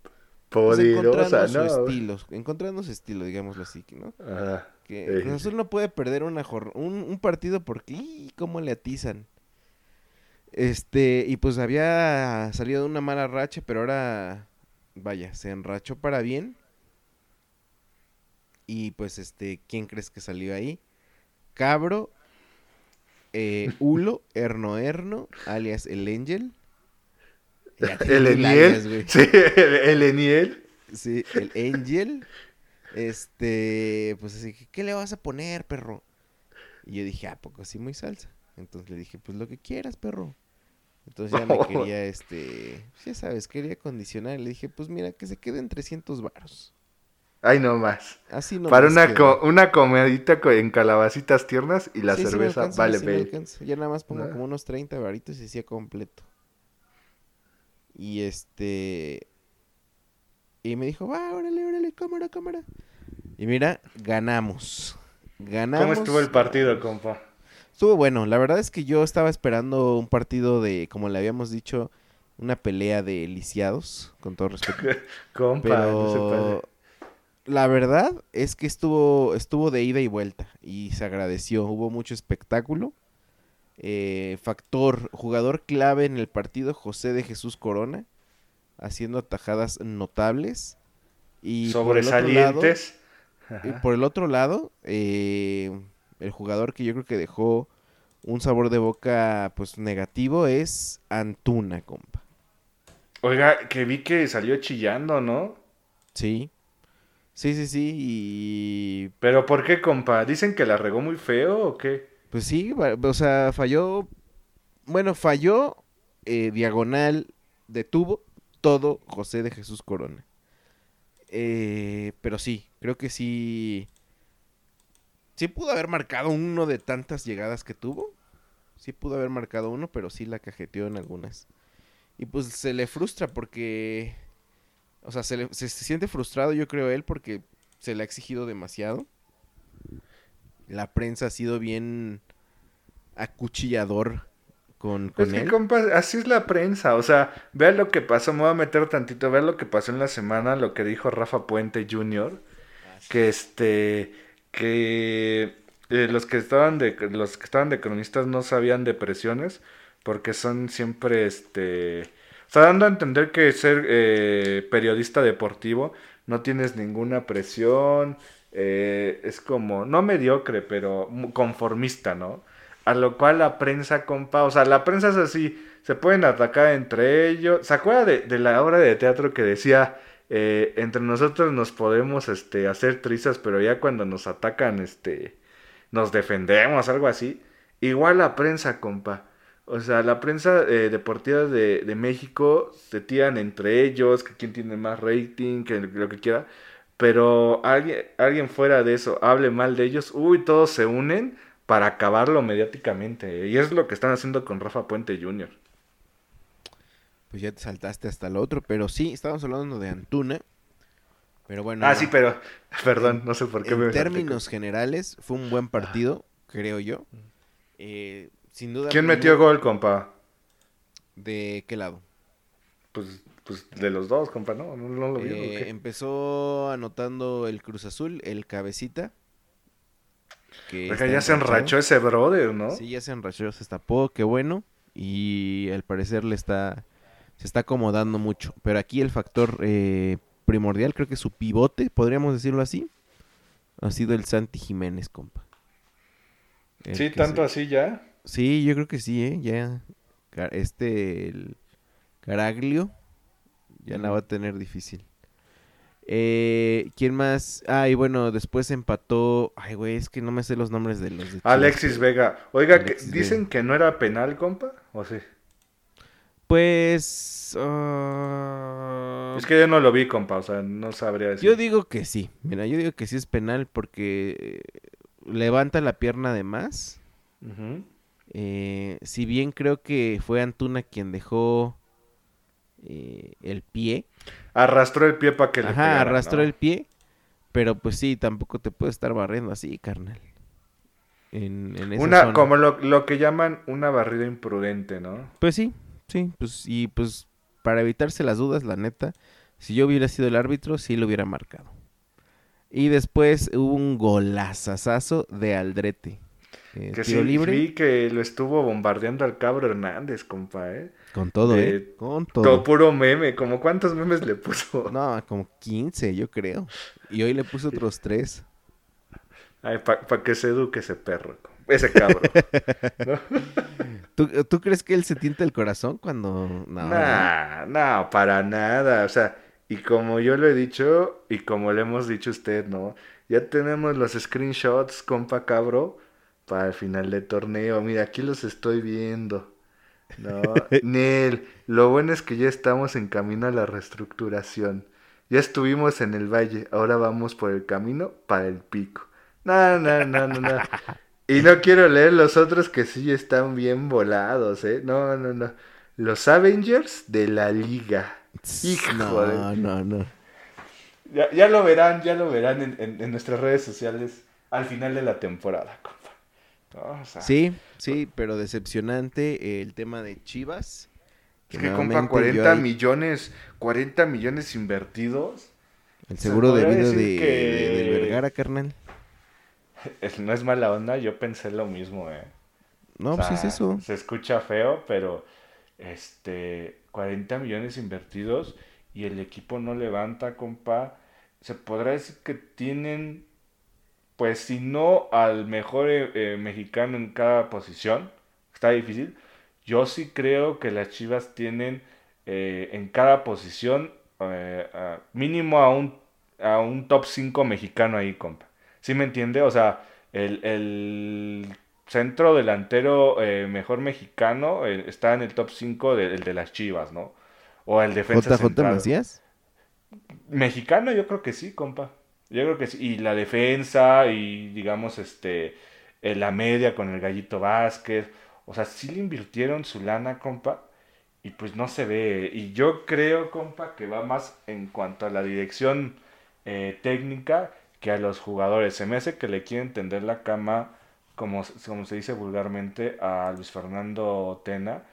pues, encontrando su estilo, encontrando su estilo, digámoslo así, ¿no? Ajá. Que Ey. Cruz Azul no puede perder una un, un partido porque cómo le atizan. Este, y pues había salido de una mala racha, pero ahora, vaya, se enrachó para bien. Y pues, este, ¿quién crees que salió ahí? Cabro, eh, Hulo, Erno Erno, alias El Angel. El Eniel. Sí, el, el Eniel. Sí, el Angel. Este, pues así, que, ¿qué le vas a poner, perro? Y yo dije, ¿a poco así muy salsa? Entonces le dije, pues lo que quieras, perro. Entonces ya me quería, este, pues, ya sabes, quería condicionar. Le dije, pues mira, que se quede en 300 varos. Ay, no más. Así no Para una, co- una comedita co- en calabacitas tiernas y la cerveza vale ve. Ya nada más pongo como unos 30 varitos y decía completo. Y este... Y me dijo, va, órale, órale, cámara, cámara. Y mira, ganamos. Ganamos. ¿Cómo estuvo el partido, compa? Estuvo bueno. La verdad es que yo estaba esperando un partido de, como le habíamos dicho, una pelea de lisiados, con todo respeto. Compa, no se pase. La verdad es que estuvo, estuvo de ida y vuelta y se agradeció. Hubo mucho espectáculo. Eh, factor, jugador clave en el partido, José de Jesús Corona, haciendo atajadas notables. Y por el otro lado- Sobresalientes. y por el otro lado, eh, el jugador que yo creo que dejó un sabor de boca pues negativo es Antuna, compa. Oiga, que vi que salió chillando, ¿no? Sí. Sí, sí, sí. Y ¿Pero por qué, compa? ¿Dicen que la regó muy feo o qué? pues sí, o sea, falló. Bueno, falló eh, diagonal, detuvo todo José de Jesús Corona. Eh, pero sí, creo que sí. Sí pudo haber marcado uno de tantas llegadas que tuvo. Sí pudo haber marcado uno, pero sí la cajeteó en algunas. Y pues se le frustra porque. O sea, se, le- se- se siente frustrado, yo creo, él, porque se le ha exigido demasiado. La prensa ha sido bien acuchillador con, con Es que, él. compa, así es la prensa. O sea, vean lo que pasó. Me voy a meter tantito. Vean lo que pasó en la semana. Lo que dijo Rafa Puente Jr. Que este. Que. eh, los que estaban de. Los que estaban de cronistas no sabían de presiones. Porque son siempre este. Sea, dando a entender que ser eh, periodista deportivo no tienes ninguna presión. eh, es como. No mediocre, pero conformista, ¿no? A lo cual la prensa, compa, o sea, la prensa es así, se pueden atacar entre ellos. ¿Se acuerda de, de la obra de teatro que decía, eh, entre nosotros nos podemos este, hacer trizas, pero ya cuando nos atacan, este, nos defendemos, algo así? Igual la prensa, compa. O sea, la prensa eh, deportiva de, de México se tiran entre ellos, que quién tiene más rating, que lo que quiera. Pero alguien, alguien fuera de eso hable mal de ellos, uy, todos se unen para acabarlo mediáticamente. Y es lo que están haciendo con Rafa Puente Jr. Pues ya te saltaste hasta el otro, pero sí, estábamos hablando de Antuna. Pero bueno, ah, no. sí, pero, perdón, no sé por qué me en salté términos generales fue un buen partido, creo yo. Eh, sin duda. con- ¿Quién metió gol, compa? ¿De qué lado? Pues, pues de los dos, compa, ¿no? ¿No, no lo vio? o Eh, empezó anotando el Cruz Azul, el Cabecita. que Oiga, ya se enrachó ese brother, ¿no? Sí, ya se enrachó, se tapó, qué bueno. Y al parecer le está, se está acomodando mucho. Pero aquí el factor eh, primordial, creo que su pivote, podríamos decirlo así, ha sido el Santi Jiménez, compa. El Sí, tanto se- así ya. Sí, yo creo que sí, ¿eh? Ya. Este, el Caraglio, ya la va a tener difícil. Eh, ¿Quién más? Ah, y bueno, después empató. Ay, güey, es que no me sé los nombres de los de Alexis Vega. Oiga, que dicen Vega. que no era penal, compa, ¿o sí? Pues. ah, Es que yo no lo vi, compa, o sea, no sabría decir. Yo digo que sí. Mira, yo digo que sí es penal porque eh, levanta la pierna de más. Ujú. Eh, si bien creo que fue Antuna quien dejó eh, el pie. Arrastró el pie para que le pegara, arrastró ¿no? el pie. Pero pues sí, tampoco te puedes estar barriendo así, carnal. En, en esa Una, zona. como lo, lo que llaman una barrida imprudente, ¿no? Pues sí, sí, pues y pues para evitarse las dudas, la neta, si yo hubiera sido el árbitro, sí lo hubiera marcado. Y después hubo un golazazazo de Aldrete. Eh, Que tiro sí, libre. vi que lo estuvo bombardeando al cabro Hernández, compa, ¿eh? Con todo, de- ¿eh? Con Todo todo. puro meme, como cuántos memes le puso. No, como 15, yo creo. Y hoy le puse otros 3. Ay, para que se eduque ese perro, ese cabro. ¿Tú, tú crees que él se tienta el corazón cuando.? No. Nah, no, para nada. O sea, y como yo lo he dicho, y como le hemos dicho a usted, ¿no? Ya tenemos los screenshots, compa cabro, para el final del torneo. Mira, aquí los estoy viendo. No, Nel, lo bueno es que ya estamos en camino a la reestructuración. Ya estuvimos en el valle, ahora vamos por el camino para el pico. No, no, no, no, no. Y no quiero leer los otros que sí están bien volados, ¿eh? No, no, no. Los Avengers de la liga. Hijo No, de- no, no. Ya, ya lo verán, ya lo verán en, en- en nuestras redes sociales al final de la temporada, o sea, Sí, sí, pero decepcionante el tema de Chivas. Es que, compa, nuevamente 40 yo ahí- millones, 40 millones invertidos. El seguro de vida de, que- Vergara, carnal. Es- no es mala onda, yo pensé lo mismo, eh. No, O pues es eso. Se escucha feo, pero este 40 millones invertidos y el equipo no levanta, compa. Se podrá decir que tienen, pues si no al mejor eh, eh, mexicano en cada posición, está difícil. Yo sí creo que las Chivas tienen eh, en cada posición eh, a- mínimo a un, a un top 5 mexicano ahí, compa. ¿Sí me entiende? O sea, el, el centro delantero eh, mejor mexicano está en el top 5 del de las Chivas, ¿no? O el defensa JJ central. Macías. Mexicano, yo creo que sí, compa. Yo creo que sí. Y la defensa y, digamos, este, eh, la media con el Gallito Vázquez. O sea, sí le invirtieron su lana, compa. Y pues no se ve. Y yo creo, compa, que va más en cuanto a la dirección eh, técnica que a los jugadores. Se me hace que le quieren tender la cama, como, como se dice vulgarmente, a Luis Fernando Tena.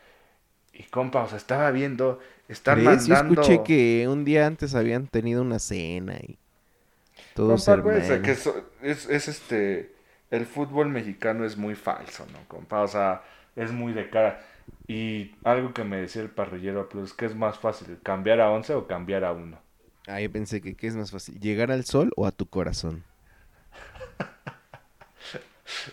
Y compa, o sea, estaba viendo, están ¿Crees? Yo mandando... escuché que un día antes habían tenido una cena y todos Compa, acuérdese hermanos. que es, es este. El fútbol mexicano es muy falso, ¿no, compa? O sea, es muy de cara. Y algo que me decía el parrillero Plus, que es más fácil, cambiar a 11 o cambiar a 1. Ah, yo pensé que ¿qué es más fácil? ¿Llegar al sol o a tu corazón?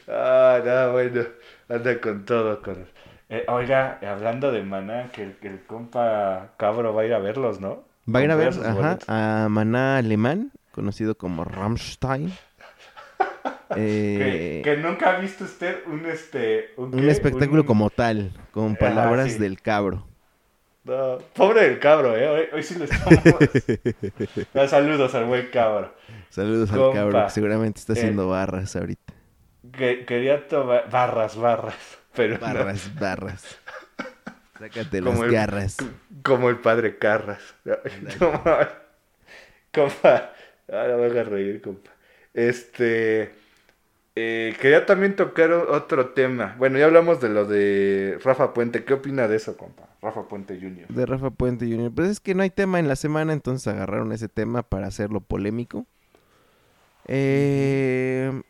Ah, no, bueno, anda con todo. Con... Eh, oiga, hablando de Maná, que el, que el compa cabro va a ir a verlos, ¿no? Va a ir a ver ajá, a Maná Alemán, conocido como Rammstein. Que, Eh, que nunca ha visto usted un este. ¿Un, espectáculo Un- como tal, con palabras sí. del cabro. No, pobre del cabro, ¿eh? Hoy, hoy sí le estamos. Ah, saludos al buen cabro. Saludos al cabro, que seguramente está eh, haciendo barras ahorita. Que, quería tomar barras, barras, pero no, Barras, barras. Sácate Como las el- garras. como el padre Carras. No, compa, ahora me haga reír, compa. Este, eh, quería también tocar otro tema. Bueno, ya hablamos de lo de Rafa Puente. ¿Qué opina de eso, compa? Rafa Puente Jr. De Rafa Puente Jr. Pues es que no hay tema en la semana, entonces agarraron ese tema para hacerlo polémico. Eh,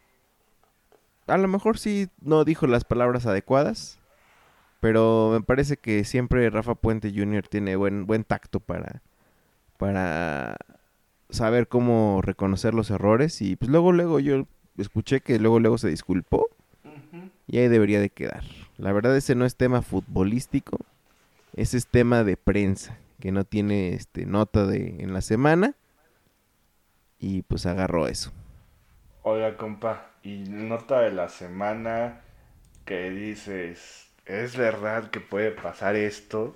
a lo mejor sí no dijo las palabras adecuadas, pero me parece que siempre Rafa Puente Jr. tiene buen, buen tacto para, para saber cómo reconocer los errores. Y pues luego, luego yo escuché que luego, luego se disculpó y ahí debería de quedar. La verdad ese no es tema futbolístico. Ese es tema de prensa, que no tiene este nota de en la semana. Y pues agarró eso. Oiga, compa, y nota de la semana que dices, ¿es verdad que puede pasar esto?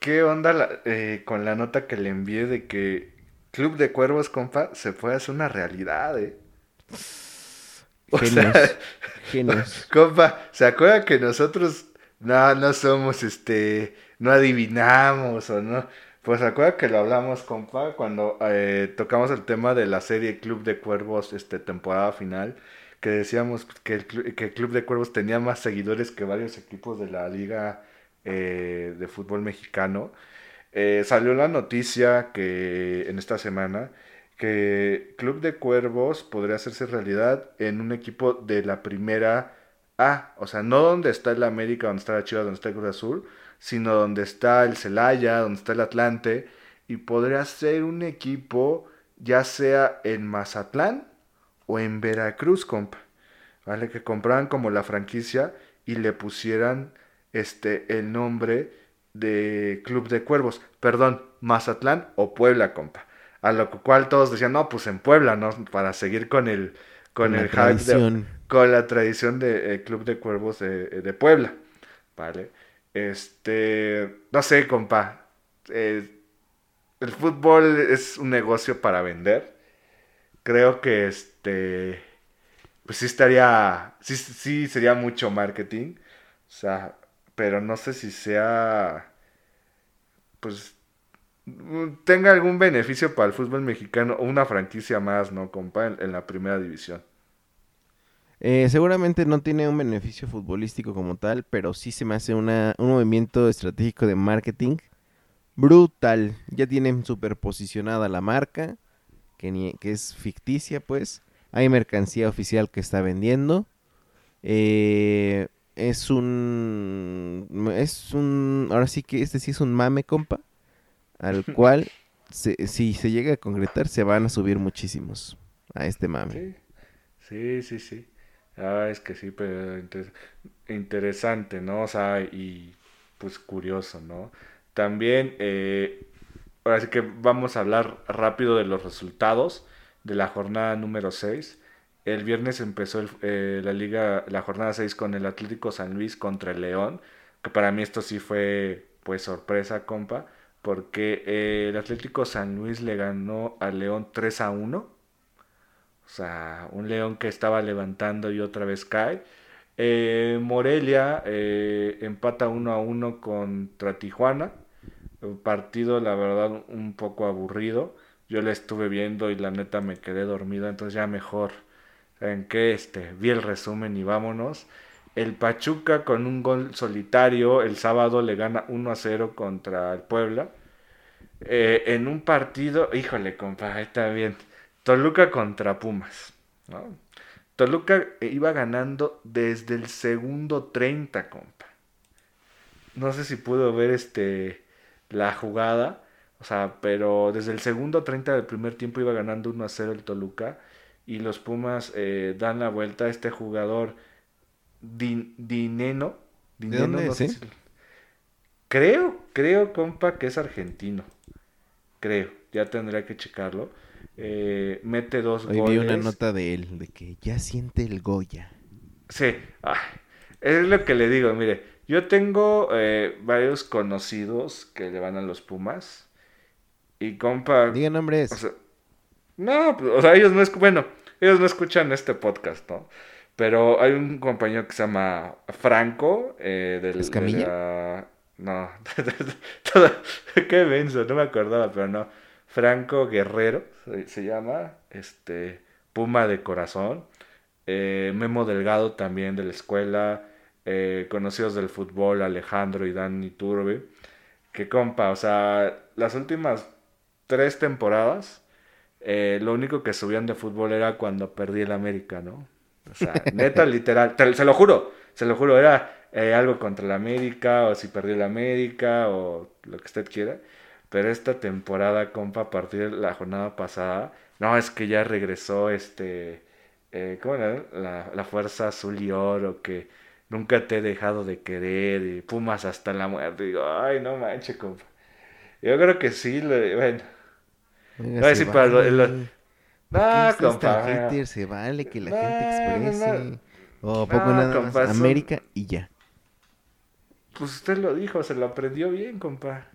¿Qué onda la- eh, con la nota que le envié de que Club de Cuervos, compa, se puede hacer una realidad, eh? O Genios. sea, Genios. compa, ¿se acuerda que nosotros no, no somos, este, no adivinamos o no? Pues se acuerda que lo hablamos, compa, cuando eh, tocamos el tema de la serie Club de Cuervos, este, temporada final, que decíamos que el, que el Club de Cuervos tenía más seguidores que varios equipos de la liga eh, de fútbol mexicano. Eh, salió la noticia que en esta semana que Club de Cuervos podría hacerse realidad en un equipo de la primera A, o sea, no donde está el América, donde está la Chivas, donde está el Cruz Azul, sino donde está el Celaya, donde está el Atlante, y podría ser un equipo ya sea en Mazatlán o en Veracruz, compa. ¿Vale? Que compraran como la franquicia y le pusieran este el nombre de Club de Cuervos. Perdón, Mazatlán o Puebla, compa. A lo cual todos decían, no, pues en Puebla, ¿no? Para seguir con el, con, el hype de- tradición. con la tradición de eh, Club de Cuervos de, de Puebla. ¿Vale? Este, no sé, compa. eh, el fútbol es un negocio para vender. Creo que este, pues sí estaría, sí, sí sería mucho marketing. O sea, pero no sé si sea, pues, mm, tenga algún beneficio para el fútbol mexicano o una franquicia más, ¿no, compa? En, la primera división. Eh, seguramente no tiene un beneficio futbolístico como tal, pero sí se me hace una, un movimiento estratégico de marketing brutal. Ya tienen superposicionada la marca, que, ni- que es ficticia, pues. Hay mercancía oficial que está vendiendo. Eh, es un... Es un... Ahora sí que este sí es un mame, compa. Al cual, se- si se llega a concretar, se van a subir muchísimos a este mame. Sí, sí, sí, sí. Ah, es que sí, pero inter- interesante, ¿no? O sea, y pues curioso, ¿no? También, eh, ahora sí que vamos a hablar rápido de los resultados de la jornada número 6. El viernes empezó eh, la liga, la jornada 6 con el Atlético San Luis contra el León, que para mí esto sí fue pues sorpresa, compa, porque eh, el Atlético San Luis le ganó al León 3 a 1. O sea, un león que estaba levantando y otra vez cae. Eh, Morelia eh, empata 1 a 1 contra Tijuana. Un partido, la verdad, un poco aburrido. Yo la estuve viendo y la neta me quedé dormido, entonces ya mejor. ¿En qué? Este, vi el resumen y vámonos. El Pachuca con un gol solitario el sábado le gana 1 a 0 contra el Puebla. Eh, en un partido, híjole, compa, está bien. Toluca contra Pumas. Toluca iba ganando desde el segundo 30, compa. No sé si pudo ver este la jugada, o sea, pero desde el segundo 30 del primer tiempo iba ganando 1 a 0 el Toluca y los Pumas eh, dan la vuelta a este jugador Din- Dineno. Dineno, dónde no si- Creo, creo, compa, que es argentino. Creo, ya tendría que checarlo. Eh, mete dos Hoy goles. vi una nota de él, de que ya siente el Goya. Sí, ay, es lo que le digo, mire, yo tengo eh, varios conocidos que le van a los Pumas y compa, Diga nombres. o sea, no, pues, o sea, ellos no es, bueno, ellos no escuchan este podcast, ¿no? Pero hay un compañero que se llama Franco, eh, del, de ¿Escamilla? la- no, qué menso, no me acordaba, pero no, Franco Guerrero se, se llama, este, Puma de corazón, eh, Memo Delgado también de la escuela, eh, conocidos del fútbol, Alejandro y Dani Turbe, que compa, o sea, las últimas tres temporadas, eh, lo único que subían de fútbol era cuando perdí el América, ¿no? O sea, neta, literal, te- se lo juro, se lo juro, era eh, algo contra el América, o si perdí el América, o lo que usted quiera. Pero esta temporada, compa, a partir de la jornada pasada, no, es que ya regresó este, eh, ¿cómo era? La, la fuerza azul y oro, que nunca te he dejado de querer, y Pumas hasta la muerte. Digo, ay, no manches, compa. Yo creo que sí, le- bueno. Se sí, para lo- vale. lo- ¿Por qué No, estás tan compa. Se vale que la No, gente no. exprese. O poco nada compa, más son- América y ya. Pues usted lo dijo, se lo aprendió bien, compa.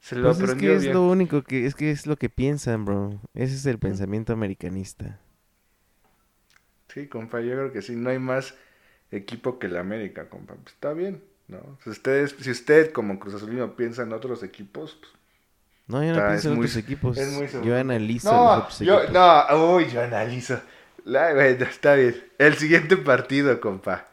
Se lo Pues es aprendió que es bien. lo único que es que es lo que piensan, bro. Ese es el pensamiento americanista. Sí, compa, yo creo que sí. No hay más equipo que el América, compa. Pues está bien, ¿no? Si, ustedes, si usted como Cruz Azulino piensa en otros equipos, pues... No, yo no Está, pienso en muy- otros equipos. Yo analizo los No, otros yo, equipos. no, uy, yo analizo. La, bueno, está bien. El siguiente partido, compa.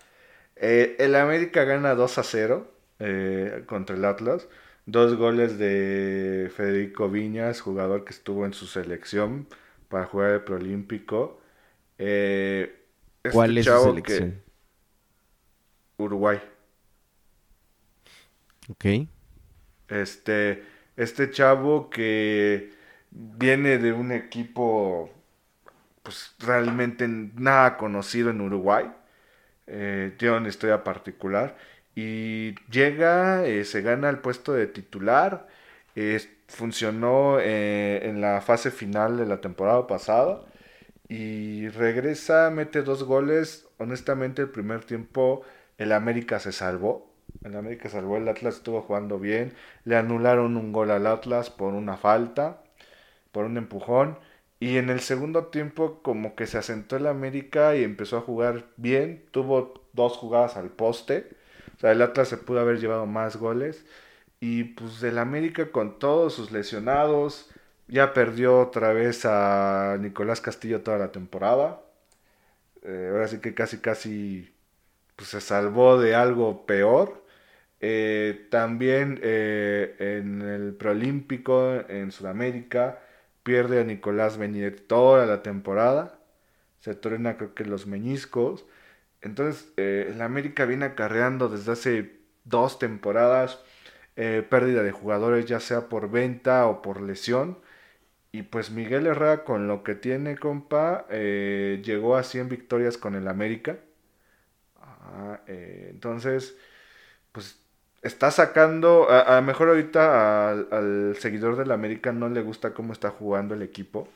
Eh, el América gana 2 a 0 eh, contra el Atlas. Dos goles de Federico Viñas, jugador que estuvo en su selección para jugar el preolímpico. Eh, este ¿Cuál es su chavo que- selección? Uruguay. Ok. Este, este chavo que viene de un equipo pues realmente nada conocido en Uruguay. Eh, tiene una historia particular. Y llega, eh, se gana el puesto de titular. funcionó eh, en la fase final de la temporada pasada. Y regresa, mete dos goles. Honestamente, el primer tiempo el América se salvó. El América salvó, el Atlas estuvo jugando bien. Le anularon un gol al Atlas por una falta, por un empujón. Y en el segundo tiempo como que se asentó el América y empezó a jugar bien. Tuvo dos jugadas al poste. O sea, el Atlas se pudo haber llevado más goles. Y pues el América con todos sus lesionados. Ya perdió otra vez a Nicolás Castillo toda la temporada. Eh, ahora sí que casi casi pues, se salvó de algo peor. Eh, también eh, en el preolímpico en Sudamérica pierde a Nicolás Beñet toda la temporada. Se truena creo que los meñiscos. Entonces eh, el América viene acarreando desde hace dos temporadas eh, pérdida de jugadores ya sea por venta o por lesión. Y pues Miguel Herrera con lo que tiene, compa, llegó a 100 victorias con el América. Ah, entonces, pues está sacando, a, lo mejor ahorita al, al seguidor del América no le gusta cómo está jugando el equipo.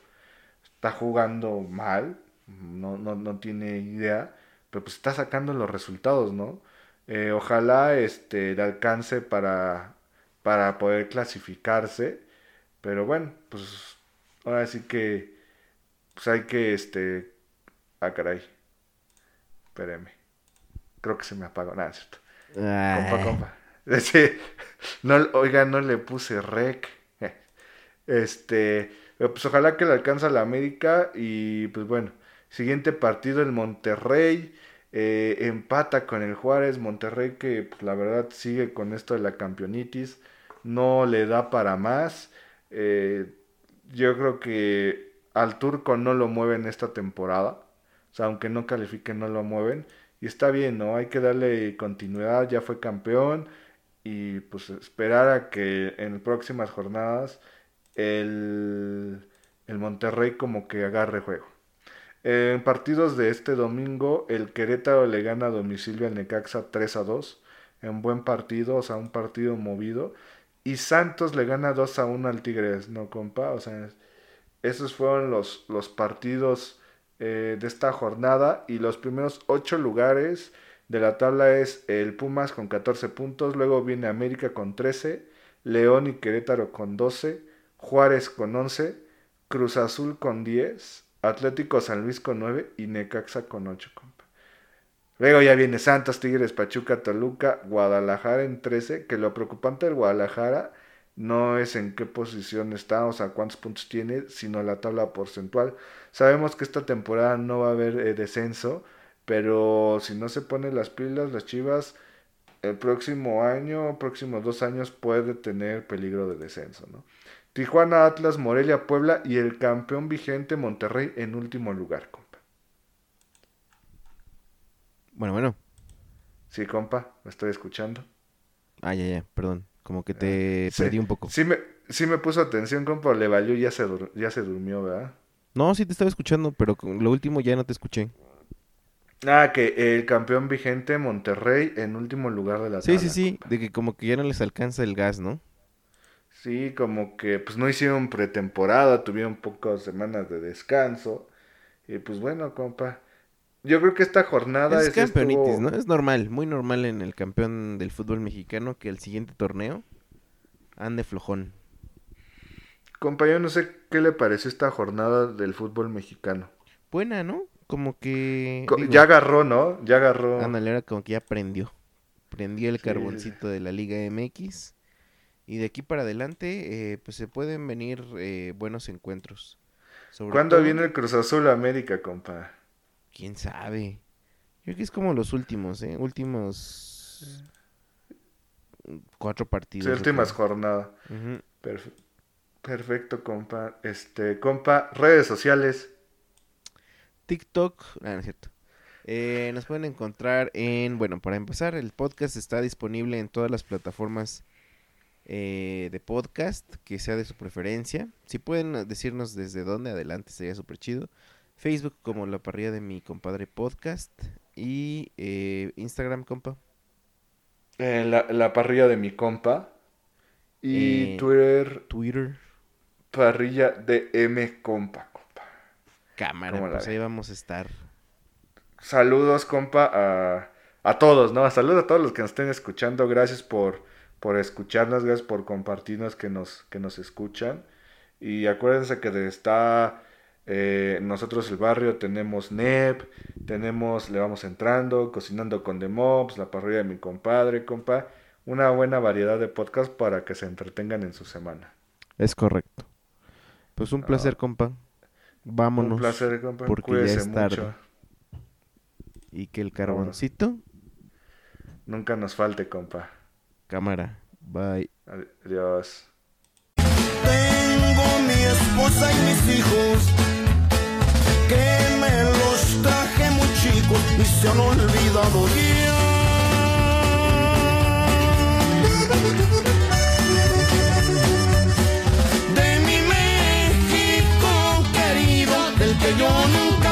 Está jugando mal, no, no, no tiene idea, pero pues está sacando los resultados, ¿no? Eh, ojalá este, le alcance para, para poder clasificarse. Pero bueno, pues ahora sí que pues hay que este ah caray. Espéreme. Creo que se me apagó. Nada, es cierto. Compa, compa. No, oiga, no le puse rec. Este, pero pues ojalá que le alcanza la América y pues bueno, siguiente partido el Monterrey eh, empata con el Juárez, Monterrey que pues, la verdad sigue con esto de la campeonitis, no le da para más. Eh, yo creo que al turco no lo mueven esta temporada, o sea, aunque no califiquen no lo mueven y está bien, ¿no? Hay que darle continuidad, ya fue campeón y pues esperar a que en próximas jornadas el, el Monterrey como que agarre juego. En partidos de este domingo, el Querétaro le gana a domicilio al Necaxa 3 a 2. En buen partido, o sea, un partido movido. Y Santos le gana 2 a 1 al Tigres, ¿no, compa? O sea, esos fueron los, los partidos eh, de esta jornada. Y los primeros 8 lugares de la tabla es el Pumas con 14 puntos. Luego viene América con 13. León y Querétaro con 12. Juárez con 11. Cruz Azul con 10. Atlético San Luis con 9 y Necaxa con 8, compa. Luego ya viene Santos, Tigres, Pachuca, Toluca, Guadalajara en 13, que lo preocupante del Guadalajara no es en qué posición está, o sea, cuántos puntos tiene, sino la tabla porcentual. Sabemos que esta temporada no va a haber eh, descenso, pero si no se ponen las pilas, las Chivas, el próximo año, próximos dos años puede tener peligro de descenso, ¿no? Tijuana, Atlas, Morelia, Puebla y el campeón vigente Monterrey en último lugar, compa. Bueno, bueno. Sí, compa, me estoy escuchando. Ah, ya, ya, perdón. Como que te Sí, perdí un poco. Sí me, sí me puso atención, compa, le valió y ya se, ya se durmió, ¿verdad? No, sí te estaba escuchando, pero con lo último ya no te escuché. Ah, que el campeón vigente Monterrey en último lugar de la Sí, tabla. sí, sí, de que como que ya no les alcanza el gas, ¿no? Sí, como que pues no hicieron pretemporada, tuvieron pocas semanas de descanso. Y pues bueno, compa. Yo creo que esta jornada Es es campeonitis, estuvo- ¿no? Es normal, muy normal en el campeón del fútbol mexicano que el siguiente torneo ande flojón. Compa, yo no sé qué le pareció esta jornada del fútbol mexicano. Buena, ¿no? Como que... Co- digo, ya agarró, ¿no? Ya agarró. ándale, ahora como que ya prendió. Prendió el Sí, carboncito de la Liga MX. Y de aquí para adelante, eh, pues se pueden venir eh, buenos encuentros. Sobre ¿Cuándo todo- viene el Cruz Azul a América, compa? ¿Quién sabe? Yo creo que es como los últimos, ¿eh? Últimos cuatro partidos. Sí, últimas jornadas. Perfecto, compa. Este, compa, redes sociales. TikTok, ah, no es cierto. Eh, nos pueden encontrar en, bueno, para empezar, el podcast está disponible en todas las plataformas eh, de podcast que sea de su preferencia. Si pueden decirnos desde dónde, adelante, sería súper chido. Facebook como la parrilla de mi compadre podcast y eh, Instagram, compa. La, la parrilla de mi compa. Y Twitter, Twitter, parrilla de M compa. Cámara, ¿Cómo la pues ahí vamos a estar. Saludos, compa, a, a todos, ¿no? Saludos a todos los que nos estén escuchando. Gracias por, por escucharnos, gracias por compartirnos que nos, que nos escuchan. Y acuérdense que de- está eh, nosotros el barrio, tenemos NEP, tenemos Le Vamos Entrando, Cocinando con The Mobs, La Parrilla de mi compadre, compa. Una buena variedad de podcasts para que se entretengan en su semana. Es correcto. Pues un placer, compa. Vámonos. Un placer, compa. porque ya Cuídese es tarde. mucho. Y que el carboncito, Nunca nos falte, compa. cámara. Bye. Adiós. Tengo mi esposa y mis hijos que me los traje muy chicos y se han olvidado ya que yo nunca